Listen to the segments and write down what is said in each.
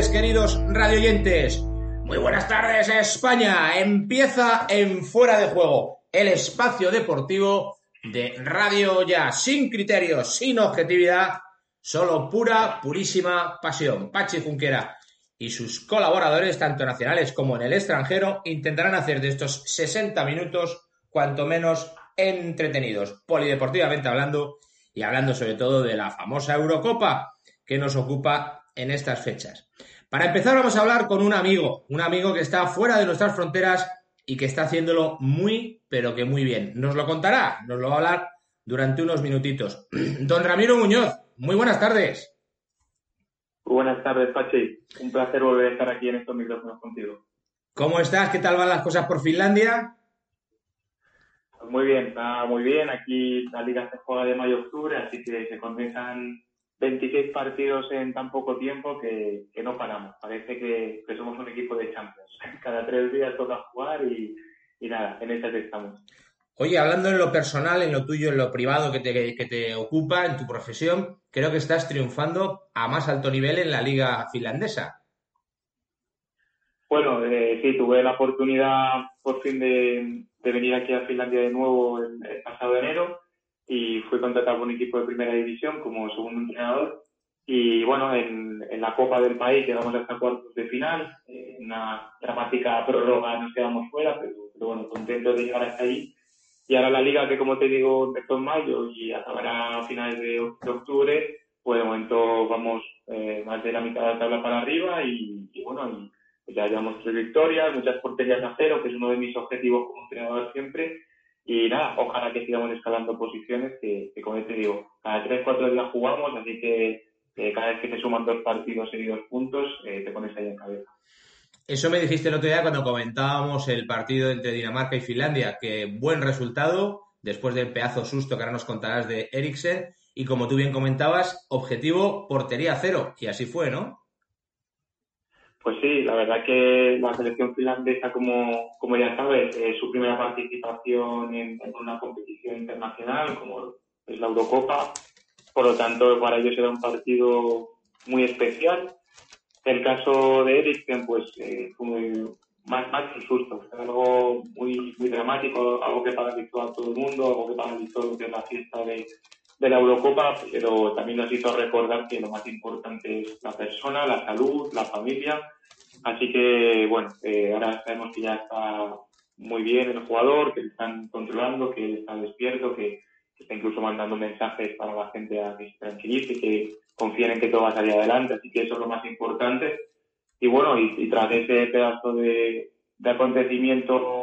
tardes, queridos radioyentes. Muy buenas tardes, España. Empieza en Fuera de Juego, el espacio deportivo de Radio Ya, sin criterios, sin objetividad, solo pura, purísima pasión. Pachi Junquera y sus colaboradores, tanto nacionales como en el extranjero, intentarán hacer de estos 60 minutos cuanto menos entretenidos, polideportivamente hablando y hablando sobre todo de la famosa Eurocopa que nos ocupa en estas fechas. Para empezar vamos a hablar con un amigo, un amigo que está fuera de nuestras fronteras y que está haciéndolo muy, pero que muy bien. Nos lo contará, nos lo va a hablar durante unos minutitos. Don Ramiro Muñoz, muy buenas tardes. Muy buenas tardes, Pachi. Un placer volver a estar aquí en estos micrófonos contigo. ¿Cómo estás? ¿Qué tal van las cosas por Finlandia? Pues muy bien, está muy bien. Aquí la liga se juega de mayo-octubre, así que se condensan 26 partidos en tan poco tiempo que, no paramos. Parece que, somos un equipo de Champions. Cada tres días toca jugar y, nada, en esta estamos. Oye, hablando en lo personal, en lo tuyo, en lo privado que te, que te ocupa, en tu profesión, creo que estás triunfando a más alto nivel en la liga finlandesa. Bueno, eh, sí, tuve la oportunidad por fin de, venir aquí a Finlandia de nuevo el pasado enero y fui contratado por un equipo de primera división como segundo entrenador. Y bueno, en, la Copa del País llegamos hasta cuartos de final, en una dramática prórroga nos quedamos fuera, pero, bueno, contento de llegar hasta ahí. Y ahora la liga, que como te digo, empezó en mayo y acabará a finales de, octubre, pues de momento vamos eh, más de la mitad de la tabla para arriba y, bueno, ya llevamos tres victorias, muchas porterías a cero, que es uno de mis objetivos como entrenador siempre y nada, ojalá que sigamos escalando posiciones, que, como te digo, cada 3-4 días jugamos, así que cada vez que te suman dos partidos seguidos puntos, eh, te pones ahí en cabeza. Eso me dijiste el otro día cuando comentábamos el partido entre Dinamarca y Finlandia, que buen resultado después del pedazo susto que ahora nos contarás de Eriksen. Y como tú bien comentabas, objetivo portería cero. Y así fue, ¿no? Pues sí, la verdad que la selección finlandesa, como, como ya sabes, es su primera participación en, una competición internacional, como es la Eurocopa. Por lo tanto, para ellos era un partido muy especial. El caso de Eriksen, pues eh, más, más que susto, fue algo muy, muy dramático, algo que paralizó a todo el mundo, algo que paralizó lo que es la fiesta de, de la Eurocopa, pero también nos hizo recordar que lo más importante es la persona, la salud, la familia. Así que, bueno, eh, ahora sabemos que ya está muy bien el jugador, que están controlando, que está despierto, que, está incluso mandando mensajes para la gente a que se tranquilice, que confíen en que todo va a salir adelante. Así que eso es lo más importante. Y bueno, y, tras ese pedazo de, de acontecimiento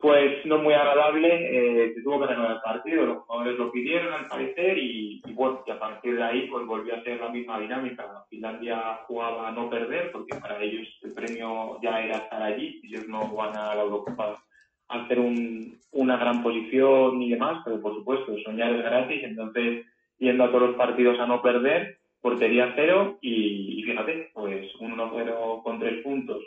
pues no muy agradable, eh, se tuvo que renovar el partido, los jugadores lo pidieron al parecer y, bueno, y a partir de ahí pues volvió a ser la misma dinámica. Finlandia jugaba a no perder porque para ellos el premio ya era estar allí, ellos no van a la Eurocopa a hacer un, una gran posición ni demás, pero por supuesto soñar es gratis, entonces yendo a todos los partidos a no perder, portería cero y, fíjate, pues un 1-0 con tres puntos.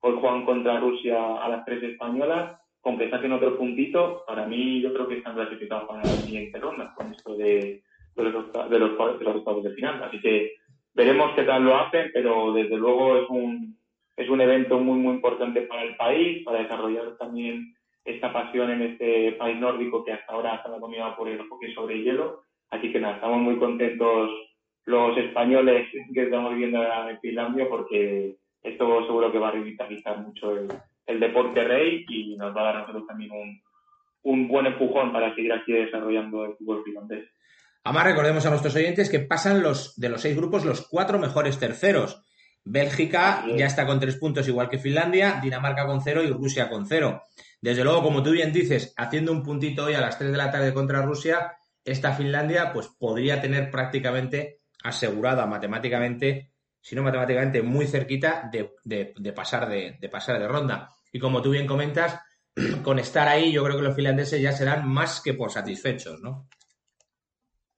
Hoy juegan contra Rusia a las tres españolas con que saquen otro puntito, para mí yo creo que están clasificados para la siguiente ronda con esto de, de, los, de, los, de los estados de final. Así que veremos qué tal lo hacen, pero desde luego es un, es un evento muy, muy importante para el país, para desarrollar también esta pasión en este país nórdico que hasta ahora está dominado por el hockey sobre hielo. Así que nada, estamos muy contentos los españoles que estamos viviendo en Finlandia porque esto seguro que va a revitalizar mucho el, el deporte rey y nos va a dar a nosotros también un, un buen empujón para seguir aquí desarrollando el fútbol finlandés. Además, recordemos a nuestros oyentes que pasan los de los seis grupos los cuatro mejores terceros. Bélgica ya está con tres puntos igual que Finlandia, Dinamarca con cero y Rusia con cero. Desde luego, como tú bien dices, haciendo un puntito hoy a las tres de la tarde contra Rusia, esta Finlandia pues podría tener prácticamente asegurada matemáticamente, si no matemáticamente, muy cerquita de, de pasar de, de pasar de ronda. Y como tú bien comentas, con estar ahí, yo creo que los finlandeses ya serán más que por satisfechos, ¿no?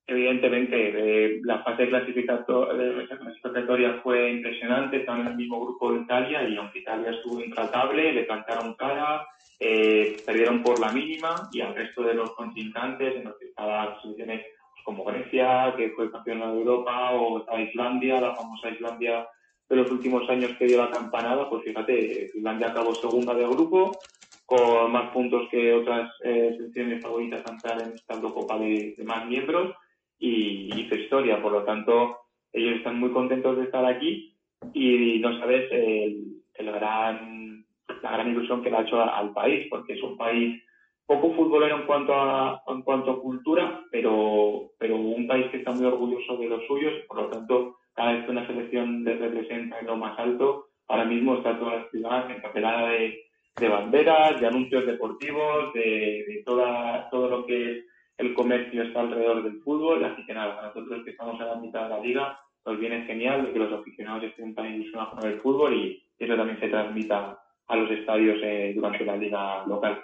Evidentemente, eh, la fase clasificatoria fue impresionante, estaban en el mismo grupo de Italia y aunque Italia estuvo intratable, le plantaron cara, eh, perdieron por la mínima y al resto de los contrincantes, en los que estaban soluciones como Grecia, que fue campeona de Europa, o Islandia, la famosa Islandia de los últimos años que dio la campanada, pues fíjate, Finlandia acabó segunda de grupo, con más puntos que otras eh, selecciones favoritas a entrar en esta Eurocopa de, más miembros, y hizo historia, por lo tanto, ellos están muy contentos de estar aquí y no sabes el, gran, la gran ilusión que le ha hecho al país, porque es un país poco futbolero en cuanto a, en cuanto a cultura, pero, pero un país que está muy orgulloso de los suyos, por lo tanto, cada vez que una selección les representa en lo más alto, ahora mismo está toda la ciudad encapelada de, de banderas, de anuncios deportivos, de, de toda, todo lo que es el comercio está alrededor del fútbol, así que nada, nosotros que estamos a la mitad de la liga, nos viene genial que los aficionados estén tan ilusionados con el fútbol y eso también se transmita a los estadios eh, durante la liga local.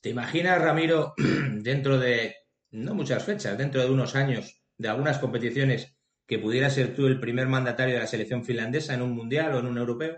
¿Te imaginas, Ramiro, dentro de, no muchas fechas, dentro de unos años, de algunas competiciones, que pudiera ser tú el primer mandatario de la selección finlandesa en un mundial o en un europeo?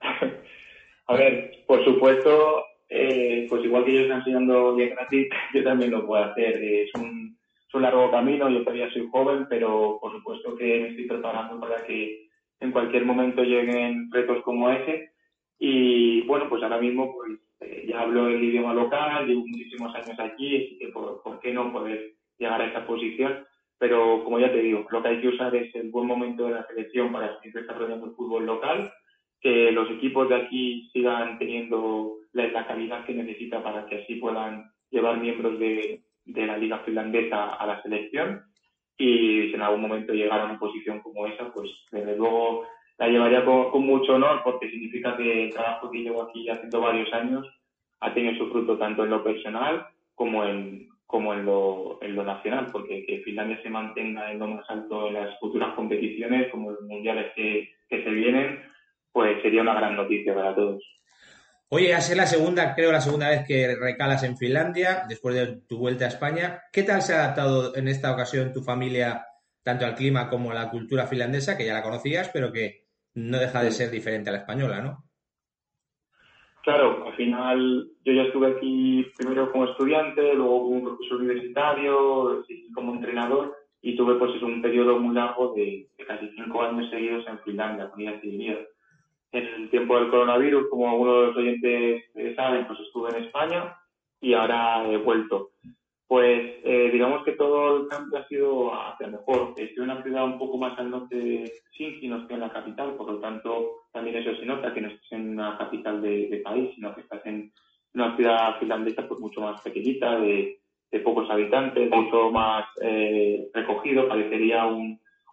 A ver, por supuesto, eh, pues igual que ellos están enseñando bien gratis, yo también lo puedo hacer. Es un, es un largo camino, yo todavía soy joven, pero por supuesto que me estoy preparando para que en cualquier momento lleguen retos como ese. Y bueno, pues ahora mismo pues eh, ya hablo el idioma local, llevo muchísimos años aquí, así que por, qué no poder llegar a esa posición. Pero como ya te digo, lo que hay que usar es el buen momento de la selección para seguir desarrollando el fútbol local, que los equipos de aquí sigan teniendo la, calidad que necesita para que así puedan llevar miembros de, de la liga finlandesa a la selección. Y si en algún momento llegara a una posición como esa, pues desde luego la llevaría con, mucho honor porque significa que el trabajo que llevo aquí haciendo varios años ha tenido su fruto tanto en lo personal como en, como en lo, en lo nacional, porque que Finlandia se mantenga en lo más alto en las futuras competiciones, como los mundiales que, que se vienen, pues sería una gran noticia para todos. Oye, a ser la segunda, creo la segunda vez que recalas en Finlandia, después de tu vuelta a España. ¿Qué tal se ha adaptado en esta ocasión tu familia tanto al clima como a la cultura finlandesa, que ya la conocías, pero que no deja de ser diferente a la española, ¿no? Claro, al final yo ya estuve aquí primero como estudiante, luego como profesor universitario, como entrenador y tuve pues un periodo muy largo de, casi cinco años seguidos en Finlandia, con En el tiempo del coronavirus, como algunos de los oyentes saben, pues estuve en España y ahora he vuelto. Pues eh, digamos que todo el cambio ha sido hacia mejor. Estoy en una ciudad un poco más al norte de Helsinki, no estoy en la capital, por lo tanto también eso se nota que no estás en una capital de, país, sino que estás en una ciudad finlandesa pues mucho más pequeñita, de, pocos habitantes, mucho más eh, recogido, parecería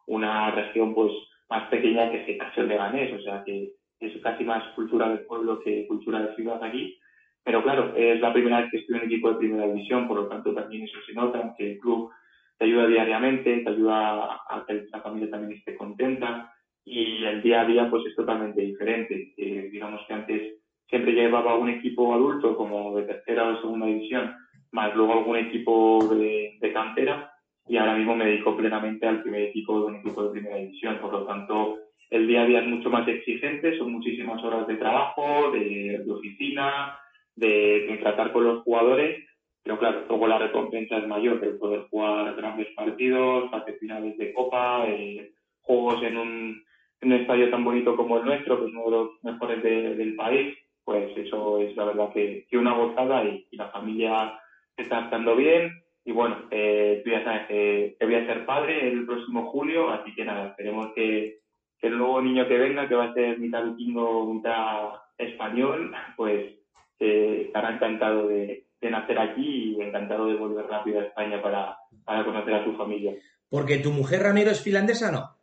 una región pues más pequeña que casi de Ganés, o sea que es casi más cultura del pueblo que cultura de ciudad aquí pero claro, es la primera vez que estoy en un equipo de primera división, por lo tanto también eso se nota, que el club te ayuda diariamente, te ayuda a que la familia también esté contenta y el día a día pues es totalmente diferente. Eh, digamos que antes siempre llevaba un equipo adulto como de tercera o segunda división, más luego algún equipo de, de cantera y ahora mismo me dedico plenamente al primer equipo de un equipo de primera división. Por lo tanto, el día a día es mucho más exigente, son muchísimas horas de trabajo, de, de oficina, de, tratar con los jugadores, pero claro, luego la recompensa es mayor, el poder jugar grandes partidos, fases finales de Copa, eh, juegos en un, en un estadio tan bonito como el nuestro, que es uno de los mejores del país, pues eso es la verdad que, que una gozada y, la familia está estando bien. Y bueno, eh, tú ya sabes que, voy a ser padre el próximo julio, así que nada, esperemos que, que el nuevo niño que venga, que va a ser mitad vikingo, mitad español, pues estará encantado de, nacer aquí y encantado de volver rápido a España para, conocer a su familia. Porque tu mujer Ramiro es finlandesa, ¿no?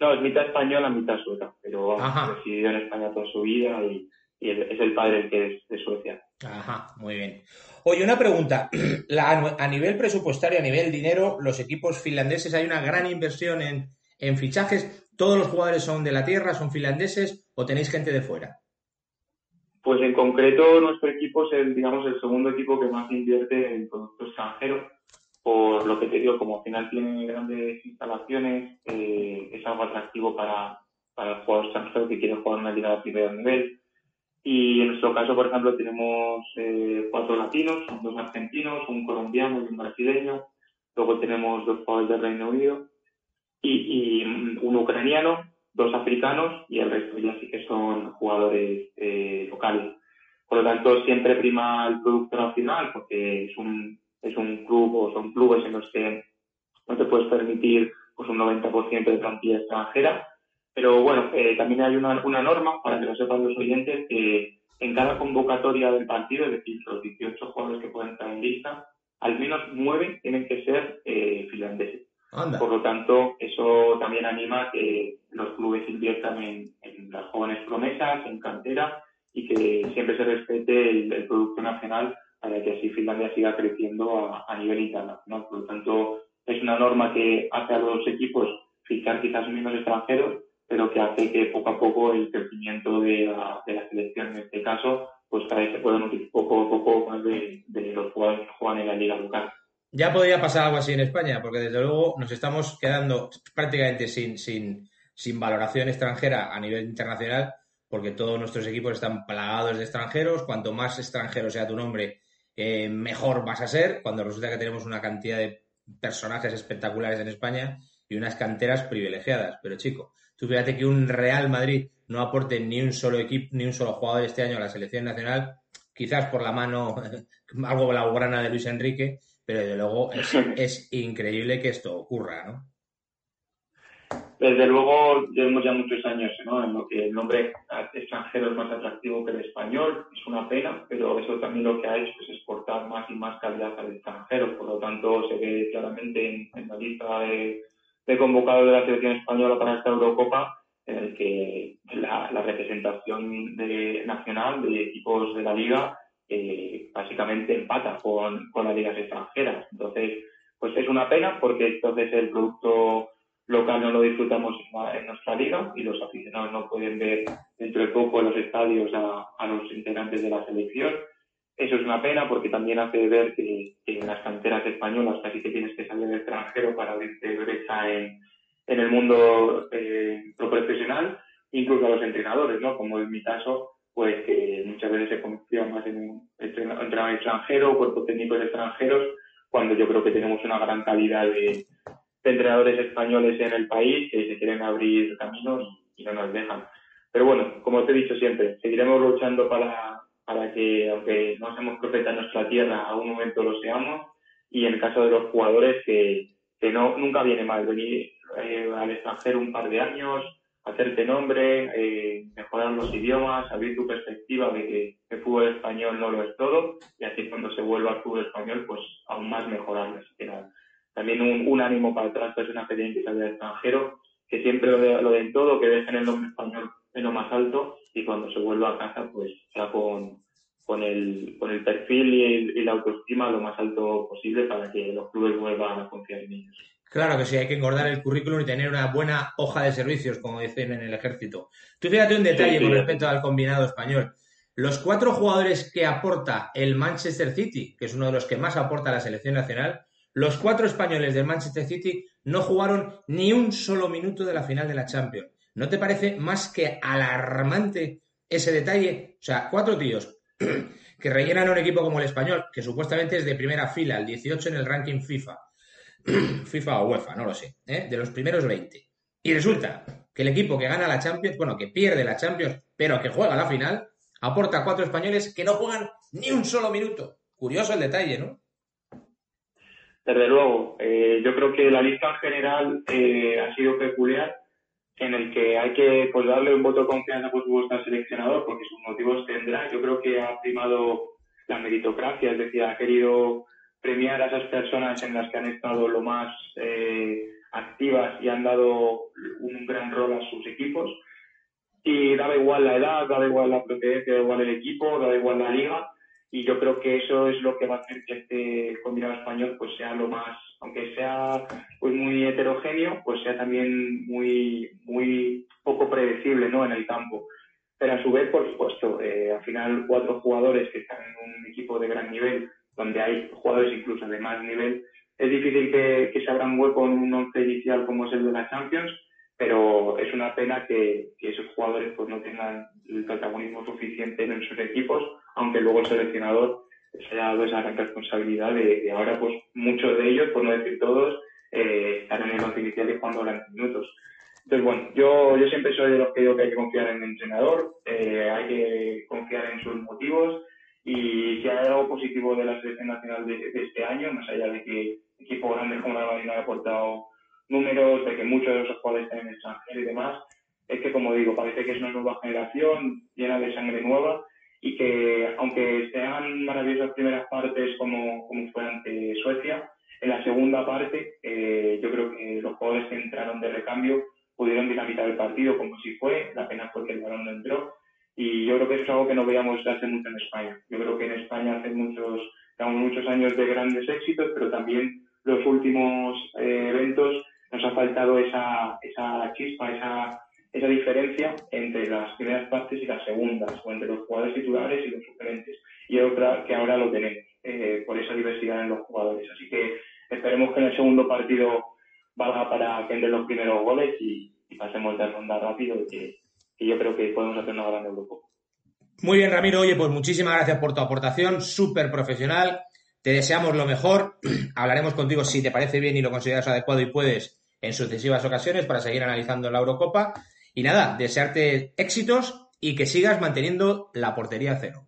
No, es mitad española, mitad sueca, pero ha residido en España toda su vida y, es el padre el que es de Suecia. Ajá, muy bien. Oye, una pregunta. a nivel presupuestario, a nivel dinero, los equipos finlandeses hay una gran inversión en, en fichajes. ¿Todos los jugadores son de la tierra, son finlandeses o tenéis gente de fuera? Pues en concreto nuestro equipo es el, digamos, el segundo equipo que más invierte en productos extranjeros, por lo que te digo, como al final tiene grandes instalaciones, eh, es algo atractivo para, para el jugador extranjero que quiere jugar una liga de primer nivel. Y en nuestro caso, por ejemplo, tenemos eh, cuatro latinos, dos argentinos, un colombiano y un brasileño. luego tenemos dos jugadores del Reino Unido y, un ucraniano, dos africanos y el resto ya sí que son jugadores eh, locales. Por lo tanto, siempre prima el producto nacional porque es un, es un club o son clubes en los que no te puedes permitir pues un 90% de plantilla extranjera. Pero bueno, eh, también hay una, una norma, para que lo sepan los oyentes, que en cada convocatoria del partido, es decir, los 18 jugadores que pueden estar en lista, al menos 9 tienen que ser eh, finlandeses. Por lo tanto, eso también anima que los clubes inviertan en, las jóvenes promesas, en cantera y que siempre se respete el, producto nacional para que así Finlandia siga creciendo a, nivel internacional. Por lo tanto, es una norma que hace a los equipos fichar quizás menos extranjeros, pero que hace que poco a poco el crecimiento de la, selección, en este caso, pues cada vez se pueda nutrir poco a poco más de, de los jugadores que juegan en la liga local. Ya podría pasar algo así en España, porque desde luego nos estamos quedando prácticamente sin, sin, sin valoración extranjera a nivel internacional, porque todos nuestros equipos están plagados de extranjeros. Cuanto más extranjero sea tu nombre, eh, mejor vas a ser. Cuando resulta que tenemos una cantidad de personajes espectaculares en España y unas canteras privilegiadas. Pero chico, tú fíjate que un Real Madrid no aporte ni un solo equipo, ni un solo jugador este año a la selección nacional, quizás por la mano algo la de Luis Enrique, pero desde luego es, increíble que esto ocurra, ¿no? Desde luego, llevamos ya muchos años ¿no? en lo que el nombre extranjero es más atractivo que el español. Es una pena, pero eso también lo que ha hecho es exportar más y más calidad al extranjero. Por lo tanto, se ve claramente en, la lista de, convocados de la selección española para esta Eurocopa, en el que la, representación nacional de equipos de la liga eh, básicamente empata con, con las ligas extranjeras. Entonces, pues es una pena porque entonces el producto local no lo disfrutamos en, nuestra liga y los aficionados no pueden ver dentro de poco en los estadios a, los integrantes de la selección. Eso es una pena porque también hace ver que, en las canteras españolas casi que tienes que salir del extranjero para abrirte brecha en, en el mundo eh, profesional, incluso a los entrenadores, ¿no? Como en mi caso, pues que muchas veces se confía más en un entrenador extranjero, cuerpos técnicos extranjeros, cuando yo creo que tenemos una gran calidad de, entrenadores españoles en el país que se quieren abrir camino y, no nos dejan. Pero bueno, como te he dicho siempre, seguiremos luchando para, para que, aunque no seamos profetas en nuestra tierra, a un momento lo seamos. Y en el caso de los jugadores, que, que no, nunca viene mal venir eh, al extranjero un par de años, hacerte nombre, eh, mejorar los idiomas, abrir tu perspectiva de que el fútbol español no lo es todo y así cuando se vuelva al fútbol español, pues aún más mejorarlo. también un, ánimo para las personas que tienen que salir al extranjero, que siempre lo, den todo, que dejen el nombre español en lo más alto y cuando se vuelva a casa, pues sea con, con, el, con el perfil y, y la autoestima lo más alto posible para que los clubes vuelvan a confiar en ellos. Claro que sí, hay que engordar el currículum y tener una buena hoja de servicios, como dicen en el ejército. Tú fíjate un detalle con respecto al combinado español. Los cuatro jugadores que aporta el Manchester City, que es uno de los que más aporta a la selección nacional, los cuatro españoles del Manchester City no jugaron ni un solo minuto de la final de la Champions. ¿No te parece más que alarmante ese detalle? O sea, cuatro tíos que rellenan un equipo como el español, que supuestamente es de primera fila, el 18 en el ranking FIFA FIFA o UEFA, no lo sé, ¿eh? de los primeros 20. Y resulta que el equipo que gana la Champions, bueno, que pierde la Champions, pero que juega la final, aporta cuatro españoles que no juegan ni un solo minuto. Curioso el detalle, ¿no? Desde luego, eh, yo creo que la lista en general eh, ha sido peculiar, en el que hay que pues, darle un voto de confianza por supuesto al seleccionador, porque sus motivos tendrá. Yo creo que ha primado la meritocracia, es decir, ha querido premiar a esas personas en las que han estado lo más eh, activas y han dado un gran rol a sus equipos. Y daba igual la edad, daba igual la procedencia, daba igual el equipo, daba igual la liga. Y yo creo que eso es lo que va a hacer que este combinado español pues sea lo más, aunque sea pues muy heterogéneo, pues sea también muy, muy poco predecible ¿no? en el campo. Pero a su vez, por supuesto, eh, al final cuatro jugadores que están en un equipo de gran nivel donde hay jugadores incluso de más nivel, es difícil que, que se abra un hueco en un once inicial como es el de la Champions, pero es una pena que, esos jugadores pues no tengan el protagonismo suficiente en sus equipos, aunque luego el seleccionador se haya dado esa gran responsabilidad de, ahora, pues muchos de ellos, por no decir todos, eh, estar en el once inicial y jugando 20 minutos. Entonces, bueno, yo, yo siempre soy de los que digo que hay que confiar en el entrenador, eh, hay que confiar en sus motivos y si hay algo positivo de la selección nacional de, este año, más allá de que equipos grandes como la Marina han aportado números, de que muchos de esos jugadores están en el extranjero y demás, es que, como digo, parece que es una nueva generación llena de sangre nueva y que, aunque sean maravillosas primeras partes como, como fue ante Suecia, en la segunda parte eh, yo creo que los jugadores que entraron de recambio pudieron dinamitar el partido como si fue, la pena fue que el balón no entró y yo creo que es algo que no veíamos hace mucho en España. Yo creo que en España hace muchos, muchos años de grandes éxitos, pero también los últimos eh, eventos nos ha faltado esa, esa chispa, esa, esa diferencia entre las primeras partes y las segundas, o entre los jugadores titulares y los suplentes. Y otra que ahora lo tenemos, eh, por esa diversidad en los jugadores. Así que esperemos que en el segundo partido valga para que entren los primeros goles y, pasemos de ronda rápido, que, que yo creo que podemos hacer una gran Eurocopa. Muy bien, Ramiro. Oye, pues muchísimas gracias por tu aportación, súper profesional. Te deseamos lo mejor. Hablaremos contigo si te parece bien y lo consideras adecuado y puedes en sucesivas ocasiones para seguir analizando la Eurocopa. Y nada, desearte éxitos y que sigas manteniendo la portería cero.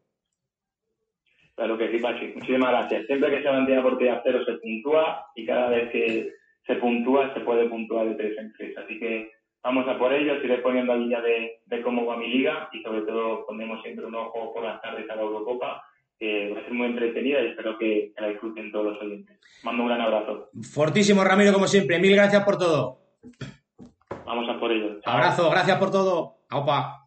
Claro que sí, Pachi. Muchísimas gracias. Siempre que se mantiene la portería cero se puntúa y cada vez que se puntúa se puede puntuar de tres en tres. Así que vamos a por ello, iré poniendo al día de, de, cómo va mi liga y sobre todo ponemos siempre un ojo por las tardes a la Eurocopa, que va a ser muy entretenida y espero que, la disfruten todos los oyentes. Mando un gran abrazo. Fortísimo, Ramiro, como siempre. Mil gracias por todo. Vamos a por ello. Abrazo, gracias por todo. Aupa.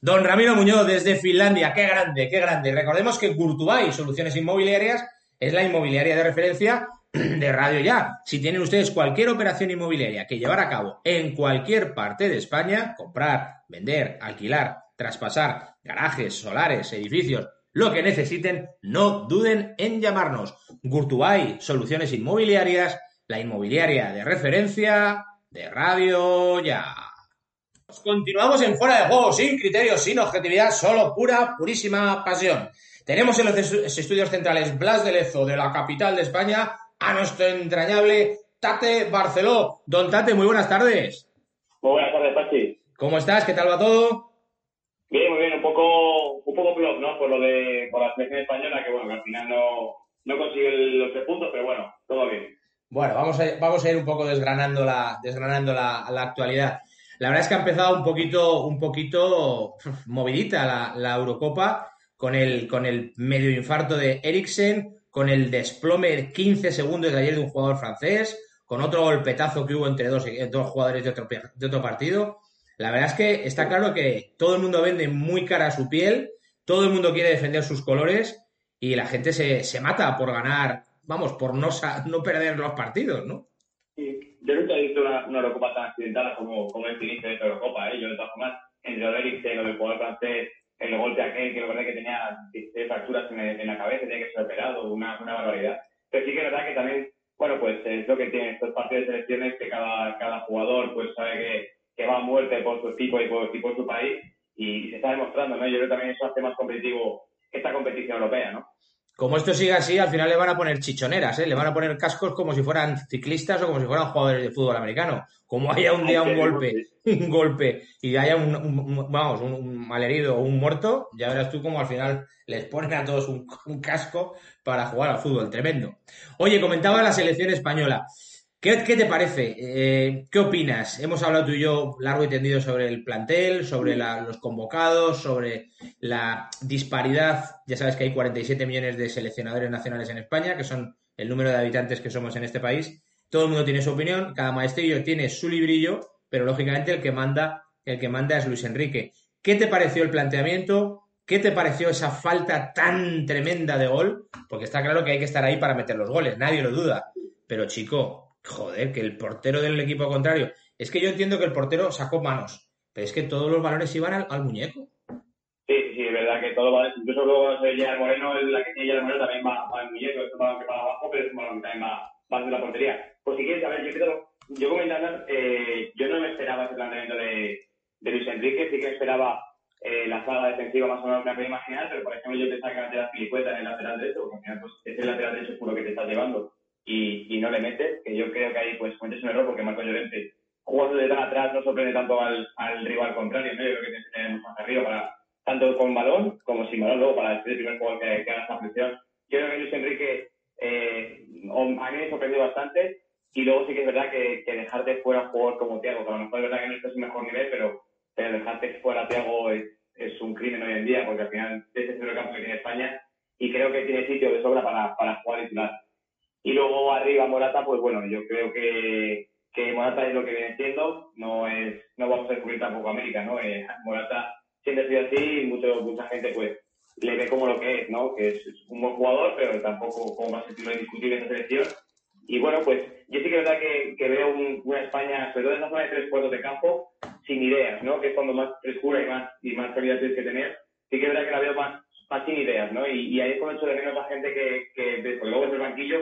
Don Ramiro Muñoz desde Finlandia, qué grande, qué grande. Recordemos que Gurtubay Soluciones Inmobiliarias es la inmobiliaria de referencia de Radio Ya. Si tienen ustedes cualquier operación inmobiliaria que llevar a cabo en cualquier parte de España, comprar, vender, alquilar, traspasar garajes, solares, edificios, lo que necesiten, no duden en llamarnos. Gurtubay, Soluciones Inmobiliarias, la inmobiliaria de referencia de Radio Ya. Continuamos en fuera de juego, sin criterios, sin objetividad, solo pura, purísima pasión. Tenemos en los estudios centrales Blas de Lezo, de la capital de España, a nuestro entrañable Tate Barceló. Don Tate, muy buenas tardes. Muy buenas tardes, Pachi. ¿Cómo estás? ¿Qué tal va todo? Bien, muy bien, un poco, un poco blog, ¿no? Por lo de, por la selección española, que bueno, que al final no, no consigue los tres puntos, pero bueno, todo bien. Bueno, vamos a, vamos a ir un poco desgranando la, desgranando la, la actualidad. La verdad es que ha empezado un poquito, un poquito movidita la, la Eurocopa con el, con el medio infarto de Eriksen, con el desplome de 15 segundos de ayer de un jugador francés, con otro golpetazo que hubo entre dos, jugadores de otro, partido. La verdad es que está claro que todo el mundo vende muy cara su piel, todo el mundo quiere defender sus colores y la gente se, mata por ganar, vamos, por no, perder los partidos, ¿no? Sí. Yo nunca he visto una, una Eurocopa tan accidentada como, como el inicio de esta Eurocopa. ¿eh? Yo, de todas formas, entre lo del jugador francés, el golpe aquel, que lo verdad que tenía fracturas en, la cabeza, tenía que ser operado, una, una barbaridad. Pero sí que es verdad que también, bueno, pues es lo que tiene estos partidos de selecciones, que cada, cada jugador pues sabe que, que va a muerte por su equipo y por, y por su país, y se está demostrando, ¿no? Yo creo que también eso hace más competitivo esta competición europea, ¿no? Como esto sigue así, al final le van a poner chichoneras, ¿eh? le van a poner cascos como si fueran ciclistas o como si fueran jugadores de fútbol americano. Como haya un día un golpe, un golpe y haya un, vamos, un, malherido o un muerto, ya verás tú como al final les ponen a todos un, casco para jugar al fútbol. Tremendo. Oye, comentaba la selección española. ¿Qué, te parece? Eh, ¿Qué opinas? Hemos hablado tú y yo largo y tendido sobre el plantel, sobre los convocados, sobre la disparidad. Ya sabes que hay 47 millones de seleccionadores nacionales en España, que son el número de habitantes que somos en este país. Todo el mundo tiene su opinión, cada maestrillo tiene su librillo, pero lógicamente el que manda, el que manda es Luis Enrique. ¿Qué te pareció el planteamiento? ¿Qué te pareció esa falta tan tremenda de gol? Porque está claro que hay que estar ahí para meter los goles, nadie lo duda. Pero chico, joder, que el portero del equipo contrario. Es que yo entiendo que el portero sacó manos, pero es que todos los balones iban al, muñeco. Sí, sí, es verdad que todo va, incluso luego Gerard Moreno, la que tiene Moreno también va, al muñeco, es balón que va abajo, pero es que también va, va de la portería. Pues si quieres, a ver, yo creo, yo comentando, eh, yo no me esperaba ese planteamiento de, de Luis Enrique, sí que esperaba eh, la saga defensiva más o menos me puedo imaginar, pero por ejemplo yo pensaba que lateral Filicueta en el lateral derecho, porque al final pues, es el lateral derecho puro que te está llevando y, y no le metes, que yo creo que ahí pues cometes un error porque Marco Llorente jugando de tan atrás no sorprende tanto al, al rival contrario, ¿no? Yo creo que tener más arriba para, tanto con balón como sin balón, luego para ser el primer jugador que, que haga esta función. Yo creo que Luis Enrique eh, a mí me sorprendió bastante y luego sí que es verdad que, que dejarte fuera un jugador como Thiago, que a lo mejor es verdad que no es su mejor nivel, pero, pero dejarte fuera a Thiago es, es, un crimen hoy en día, porque al final es el centro campo que tiene España y creo que tiene sitio de sobra para, para jugar titular. Y luego arriba Morata, pues bueno, yo creo que, que Morata es lo que viene siendo, no es no vamos a descubrir tampoco América, ¿no? Eh, Morata siempre ha sido así y mucho, mucha gente pues le ve como lo que es, ¿no? Que es, un buen jugador, pero tampoco como más estilo indiscutible en esa selección. Y bueno, pues yo sí que es verdad que, que veo un, una España, sobre todo en esa zona de tres cuartos de campo, sin ideas, ¿no? Que es cuando más frescura y más, y más calidad tienes que tener. Sí que es verdad que la veo más, más sin ideas, ¿no? Y, y ahí es cuando echo de menos a gente que, que porque luego es el banquillo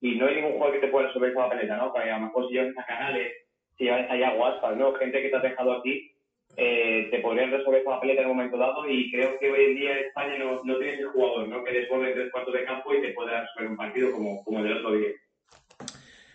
y no hay ningún jugador que te pueda resolver esa peleta, ¿no? Que a lo mejor si llevas a Canales, si llevas a Guaspas, ¿no? Gente que te ha dejado aquí eh, te podrían resolver esa peleta en un momento dado y creo que hoy en día España no, no tiene ese jugador ¿no? que desborde tres cuartos de campo y te pueda resolver un partido como, como el del otro día.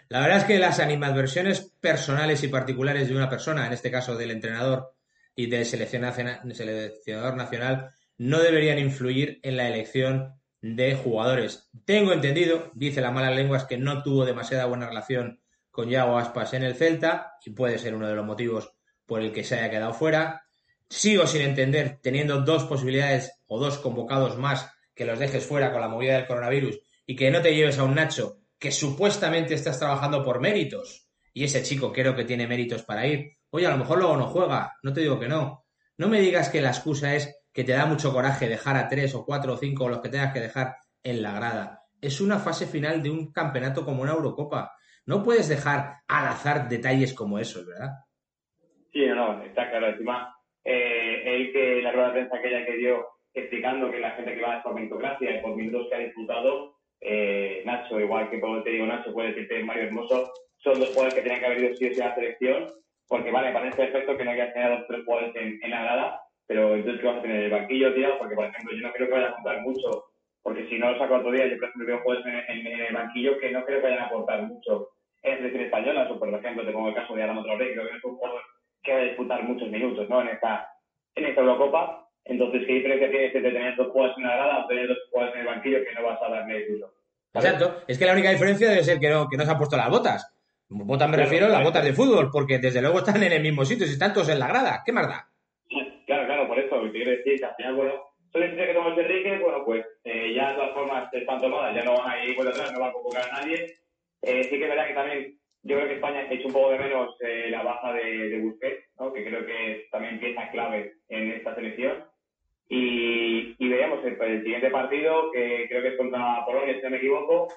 La verdad es que las animadversiones personales y particulares de una persona, en este caso del entrenador y del seleccionador nacional, no deberían influir en la elección de jugadores. Tengo entendido, dice las malas lenguas, que no tuvo demasiada buena relación con Yago Aspas en el Celta y puede ser uno de los motivos por el que se haya quedado fuera. Sigo sin entender, teniendo dos posibilidades o dos convocados más, que los dejes fuera con la movida del coronavirus y que no te lleves a un Nacho que supuestamente estás trabajando por méritos y ese chico creo que tiene méritos para ir. Oye, a lo mejor luego no juega, no te digo que no. No me digas que la excusa es que te da mucho coraje dejar a tres o cuatro o cinco los que tengas que dejar en la grada. Es una fase final de un campeonato como una Eurocopa. No puedes dejar al azar detalles como esos, ¿verdad? Sí, no, está claro. Encima, eh, él que la rueda de prensa aquella que dio explicando que la gente que va por meritocracia y por minutos que ha disfrutado, eh, Nacho, igual que como te digo Nacho, puede decirte Mario Hermoso, son dos jugadores que tenían que haber ido sí o la selección, porque vale, parece perfecto que no haya tenido dos tres jugadores en, en, la grada, pero entonces ¿qué vas a tener? El banquillo tirado, porque por ejemplo yo no creo que vaya a contar mucho, porque si no lo saco otro día, yo por ejemplo veo jugadores en, en, en, el banquillo que no creo que vayan a aportar mucho en la selección española, o por ejemplo te pongo el caso de Adamo Traoré, creo que no es un jugador que va a disputar muchos minutos ¿no? en, esta, en esta Eurocopa. Entonces, ¿qué diferencia tienes entre tener dos jugadores en la grada o tener dos jugadores en el banquillo que no vas a dar medio uso? Exacto. Es que la única diferencia debe ser que no, que no se han puesto las botas. Botas me refiero a las botas de fútbol, porque desde luego están en el mismo sitio, si están todos en la grada. ¿Qué más da? Claro, claro, por eso. Te quiero decir que al final, bueno, son decisiones que toma el Enrique, bueno, pues eh, ya de todas formas están tomadas, ya no van a ir por atrás, no van a convocar a nadie. Eh, sí que es verdad que también yo creo que España ha hecho un poco de menos eh, la baja de, de Busquets, ¿no? que creo que también pieza clave en esta selección. Y, y veríamos el, el, siguiente partido, que creo que es contra Polonia, si no me equivoco.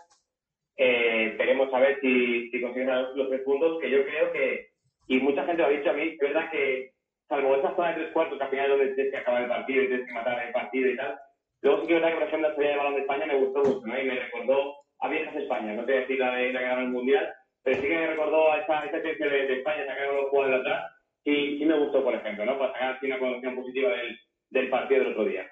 Eh, veremos a ver si, si consiguen los, tres puntos, que yo creo que, y mucha gente lo ha dicho a mí, es verdad que, salvo esa zona de tres cuartos, que al final donde tienes que acabar el partido y tienes que matar el partido y tal, luego sí que verdad que, por ejemplo, la salida de balón de España me gustó mucho, ¿no? Y me recordó a viejas España, no te voy a decir la de la que ganó el Mundial, pero sí que me recordó a esa, esa de, de, España, sacar los jugadores atrás, y sí me gustó, por ejemplo, ¿no? Para sacar una condición positiva del, del partido del otro día.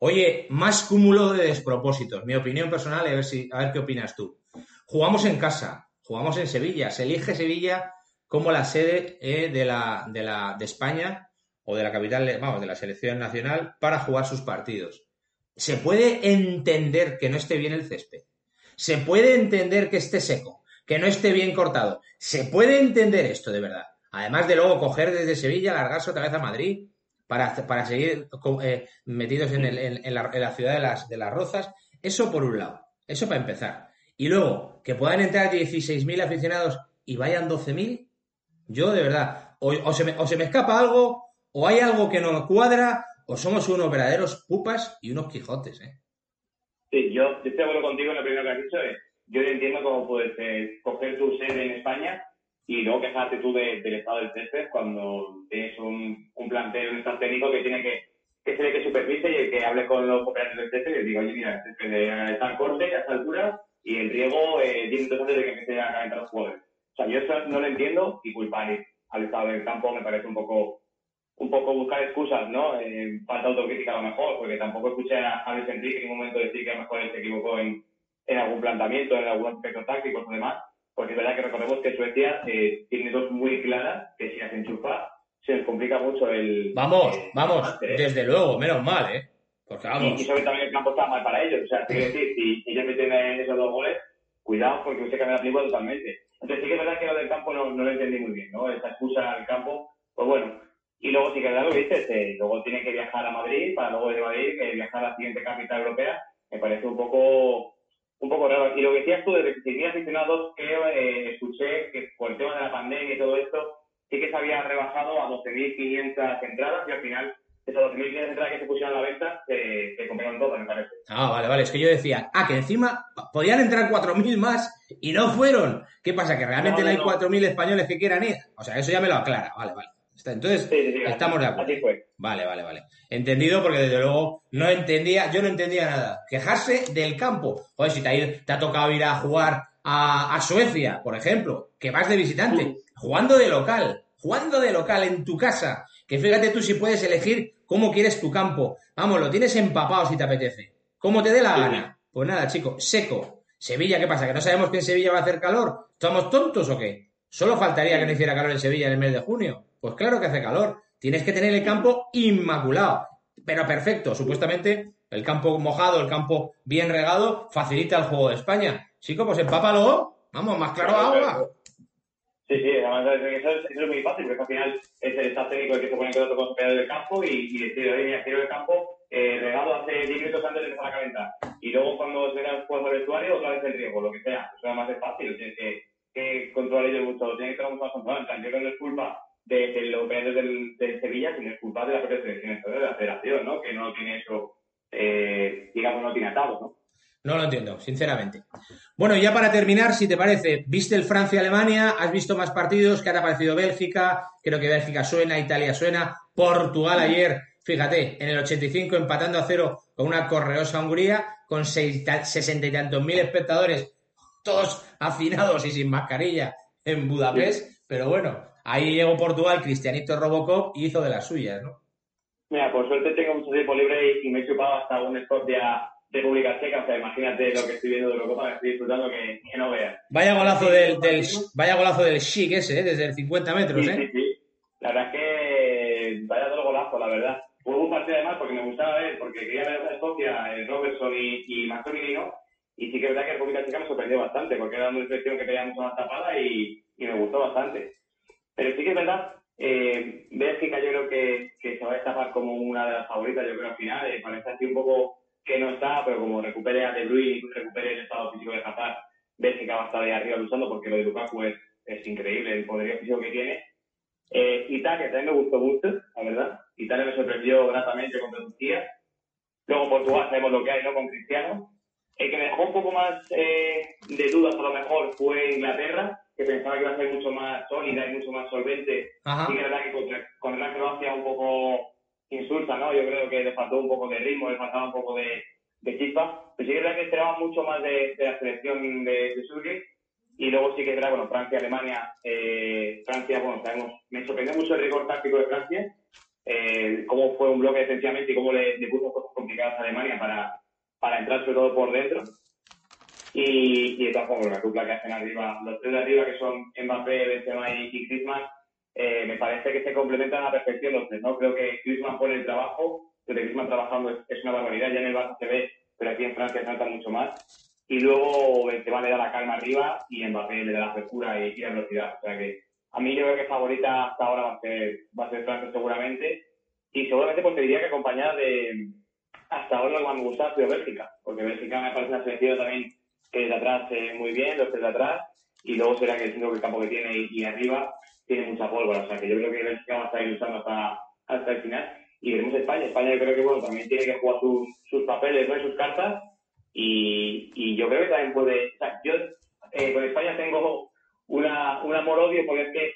Oye, más cúmulo de despropósitos. Mi opinión personal, a ver, si, a ver qué opinas tú. Jugamos en casa, jugamos en Sevilla. Se elige Sevilla como la sede eh, de, la, de, la, de España o de la capital, vamos, de la selección nacional para jugar sus partidos. Se puede entender que no esté bien el césped. Se puede entender que esté seco, que no esté bien cortado. Se puede entender esto de verdad. Además de luego coger desde Sevilla, largarse otra vez a Madrid para, para seguir eh, metidos en, el, en, la, en, la, ciudad de las, de las Rozas. Eso por un lado. Eso para empezar. Y luego, que puedan entrar 16.000 aficionados y vayan 12.000. Yo, de verdad, o, se me, o se me escapa algo, o hay algo que no cuadra, o somos unos verdaderos pupas y unos quijotes, ¿eh? Sí, yo, estoy de acuerdo contigo en lo primero que has dicho. Eh. Yo entiendo cómo puedes eh, coger tu sede en España y luego quejarte tú de, del estado del césped cuando tienes un, un plantel, un estado técnico que tiene que, que ser el que supervise y que hable con los operadores del césped y les diga, oye, mira, el césped está corte a esta altura y el riego eh, 10 minutos antes de que empiece a calentar los jugadores. O sea, yo eso no lo entiendo y culpar al estado del campo me parece un poco un poco buscar excusas, ¿no? Eh, falta autocrítica a lo mejor, porque tampoco escuché a, Luis Enrique en ningún momento decir que a lo mejor él se equivocó en, en algún planteamiento, en algún aspecto táctico o demás, porque es verdad que recordemos que Suecia eh, tiene dos muy claras que si las enchufa se les complica mucho el... Vamos, eh, vamos, desde luego, menos mal, ¿eh? Porque vamos. Y, sobre también el campo está mal para ellos, o sea, quiero decir, si, ellos meten esos dos goles, cuidado porque usted cambia la película totalmente. Entonces sí que es verdad que lo del campo no, no lo entendí muy bien, ¿no? Esa excusa al campo, pues bueno, y luego sí que es verdad lo eh, luego tiene que viajar a Madrid para luego de Madrid que viajar a la siguiente capital europea, me parece un poco un poco raro. Y lo que decías tú de que si aficionados, que eh, escuché que por el tema de la pandemia y todo esto, sí que se había rebajado a 12.500 entradas y al final esas 12.500 entradas que se pusieron a la venta se, se compraron todas, me parece. Ah, vale, vale. Es que yo decía, ah, que encima podían entrar 4.000 más y no fueron. ¿Qué pasa? ¿Que realmente no, hay 4.000 españoles que quieran ir? O sea, eso ya me lo aclara. Vale, vale. Entonces, estamos de acuerdo. Vale, vale, vale. Entendido porque desde luego no entendía, yo no entendía nada. Quejarse del campo. Joder, si te ha, tocado ir a jugar a, Suecia, por ejemplo, que vas de visitante, jugando de local, jugando de local en tu casa, que fíjate tú si puedes elegir cómo quieres tu campo. Vamos, lo tienes empapado si te apetece. Como te dé la gana. Pues nada, chico, seco. Sevilla, ¿qué pasa? ¿Que no sabemos que en Sevilla va a hacer calor? ¿Estamos tontos o qué? Solo faltaría que no hiciera calor en Sevilla en el mes de junio. Pues claro que hace calor. Tienes que tener el campo inmaculado, pero perfecto. Supuestamente el campo mojado, el campo bien regado, facilita el juego de España. Chico, pues empápalo. Vamos, más claro agua. Sí, sí, además eso es, eso es muy fácil, porque al final es el staff técnico el que se pone en contacto con los del campo y, y decide, oye, mira, quiero el campo eh, regado hace 10 minutos antes de empezar a calentar. Y luego cuando se vea el juego del vestuario, otra vez el riesgo, lo que sea. Eso además es fácil, tienes que, que controlar ellos mucho, tienes que estar mucho más controlado. Yo creo que no es culpa de, de los del, de Sevilla, sino es culpa de la propia selección de la federación, ¿no? Que no tiene eso, eh, digamos, no tiene atado, ¿no? No lo entiendo, sinceramente. Bueno, ya para terminar, si te parece, ¿viste el Francia-Alemania? ¿Has visto más partidos? ¿Qué te ha parecido Bélgica? Creo que Bélgica suena, Italia suena. Portugal ayer, fíjate, en el 85 empatando a cero con una correosa Hungría, con sesenta y tantos mil espectadores, todos afinados y sin mascarilla en Budapest. Pero bueno, Ahí llegó Portugal, Cristianito Robocop, y hizo de las suyas, ¿no? Mira, por suerte tengo mucho tiempo libre y, me he chupado hasta un spot de República Checa. O sea, imagínate lo que estoy viendo de Eurocopa, que estoy disfrutando que, no veas. Vaya golazo del, del, vaya golazo del Chic ese, ¿eh? desde el 50 metros, ¿eh? Sí, sí. La verdad es que me gustaba ver, porque quería ver a Escocia, el Robertson y, y Mastrominino, y sí que es verdad que República Checa me sorprendió bastante, porque era una selección que tenía mucho más tapada y, y me gustó bastante. Pero sí que es verdad, eh, Bélgica yo creo que, que, se va a destapar como una de las favoritas, yo creo al final, eh, parece así un poco que no está, pero como recupere a De Bruyne y recupere el estado físico de Hazard, Bélgica va a estar ahí arriba luchando porque lo de Lukaku es, es increíble, el poderío físico que tiene. Eh, Italia también me gustó mucho, la verdad. Italia me sorprendió gratamente contra Turquía. Luego Portugal sabemos lo que hay, ¿no? Con Cristiano. El que me dejó un poco más eh, de dudas a lo mejor fue Inglaterra, que pensaba que iba a ser mucho más sólida y mucho más solvente. Y que verdad que con, la Croacia un poco insulta, ¿no? Yo creo que le faltó un poco de ritmo, le faltaba un poco de, de chispa. Pero sí que es verdad que esperaba mucho más de, la selección de, de Y luego sí que es verdad, bueno, Francia, Alemania, eh, Francia, bueno, sabemos, me sorprendió mucho el rigor táctico de Francia, eh, cómo fue un bloque esencialmente y cómo le, le puso cosas complicadas a Alemania para, para entrar sobre todo por dentro. Y, y de todas formas, la dupla que hacen arriba, los tres de arriba que son Mbappé, Benzema y, Griezmann, eh, me parece que se complementan a la perfección los tres, ¿no? Creo que Griezmann pone el trabajo, que de trabajando es, una barbaridad, ya en el Barça se ve, pero aquí en Francia se nota mucho más. Y luego Benzema le da la calma arriba y Mbappé le da la frescura y, la velocidad. O sea que a mí yo creo que favorita hasta ahora va a ser, va a ser Francia seguramente. Y seguramente pues te diría que acompañada de, hasta ahora lo que más me gusta ha sido Bélgica, porque Bélgica me parece una selección también que desde atrás eh, muy bien, los tres de atrás, y luego será que el que el campo que tiene y, arriba tiene mucha pólvora. O sea que yo creo que Bélgica va a estar ilustrando hasta, hasta el final. Y veremos España. España yo creo que bueno, también tiene que jugar sus, sus papeles ¿no? y sus cartas. Y, y yo creo que también puede. O sea, yo eh, con España tengo una, un amor-odio porque es que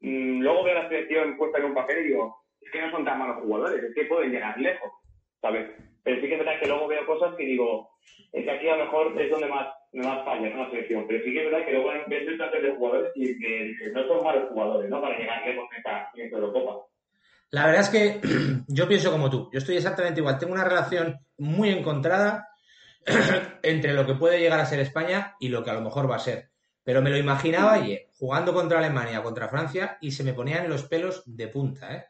mmm, luego veo la selección puesta en un papel y digo, es que no son tan malos jugadores, es que pueden llegar lejos, ¿sabes? Pero sí que es verdad que luego veo cosas que digo, es que aquí a lo mejor es donde más, más falla, ¿no? La selección. Pero sí que es verdad que luego ves el de jugadores y que, no son malos jugadores, ¿no? Para llegar lejos en esta, en esta Eurocopa. La verdad es que yo pienso como tú. Yo estoy exactamente igual. Tengo una relación muy encontrada entre lo que puede llegar a ser España y lo que a lo mejor va a ser. Pero me lo imaginaba ayer, jugando contra Alemania, contra Francia, y se me ponían los pelos de punta, ¿eh?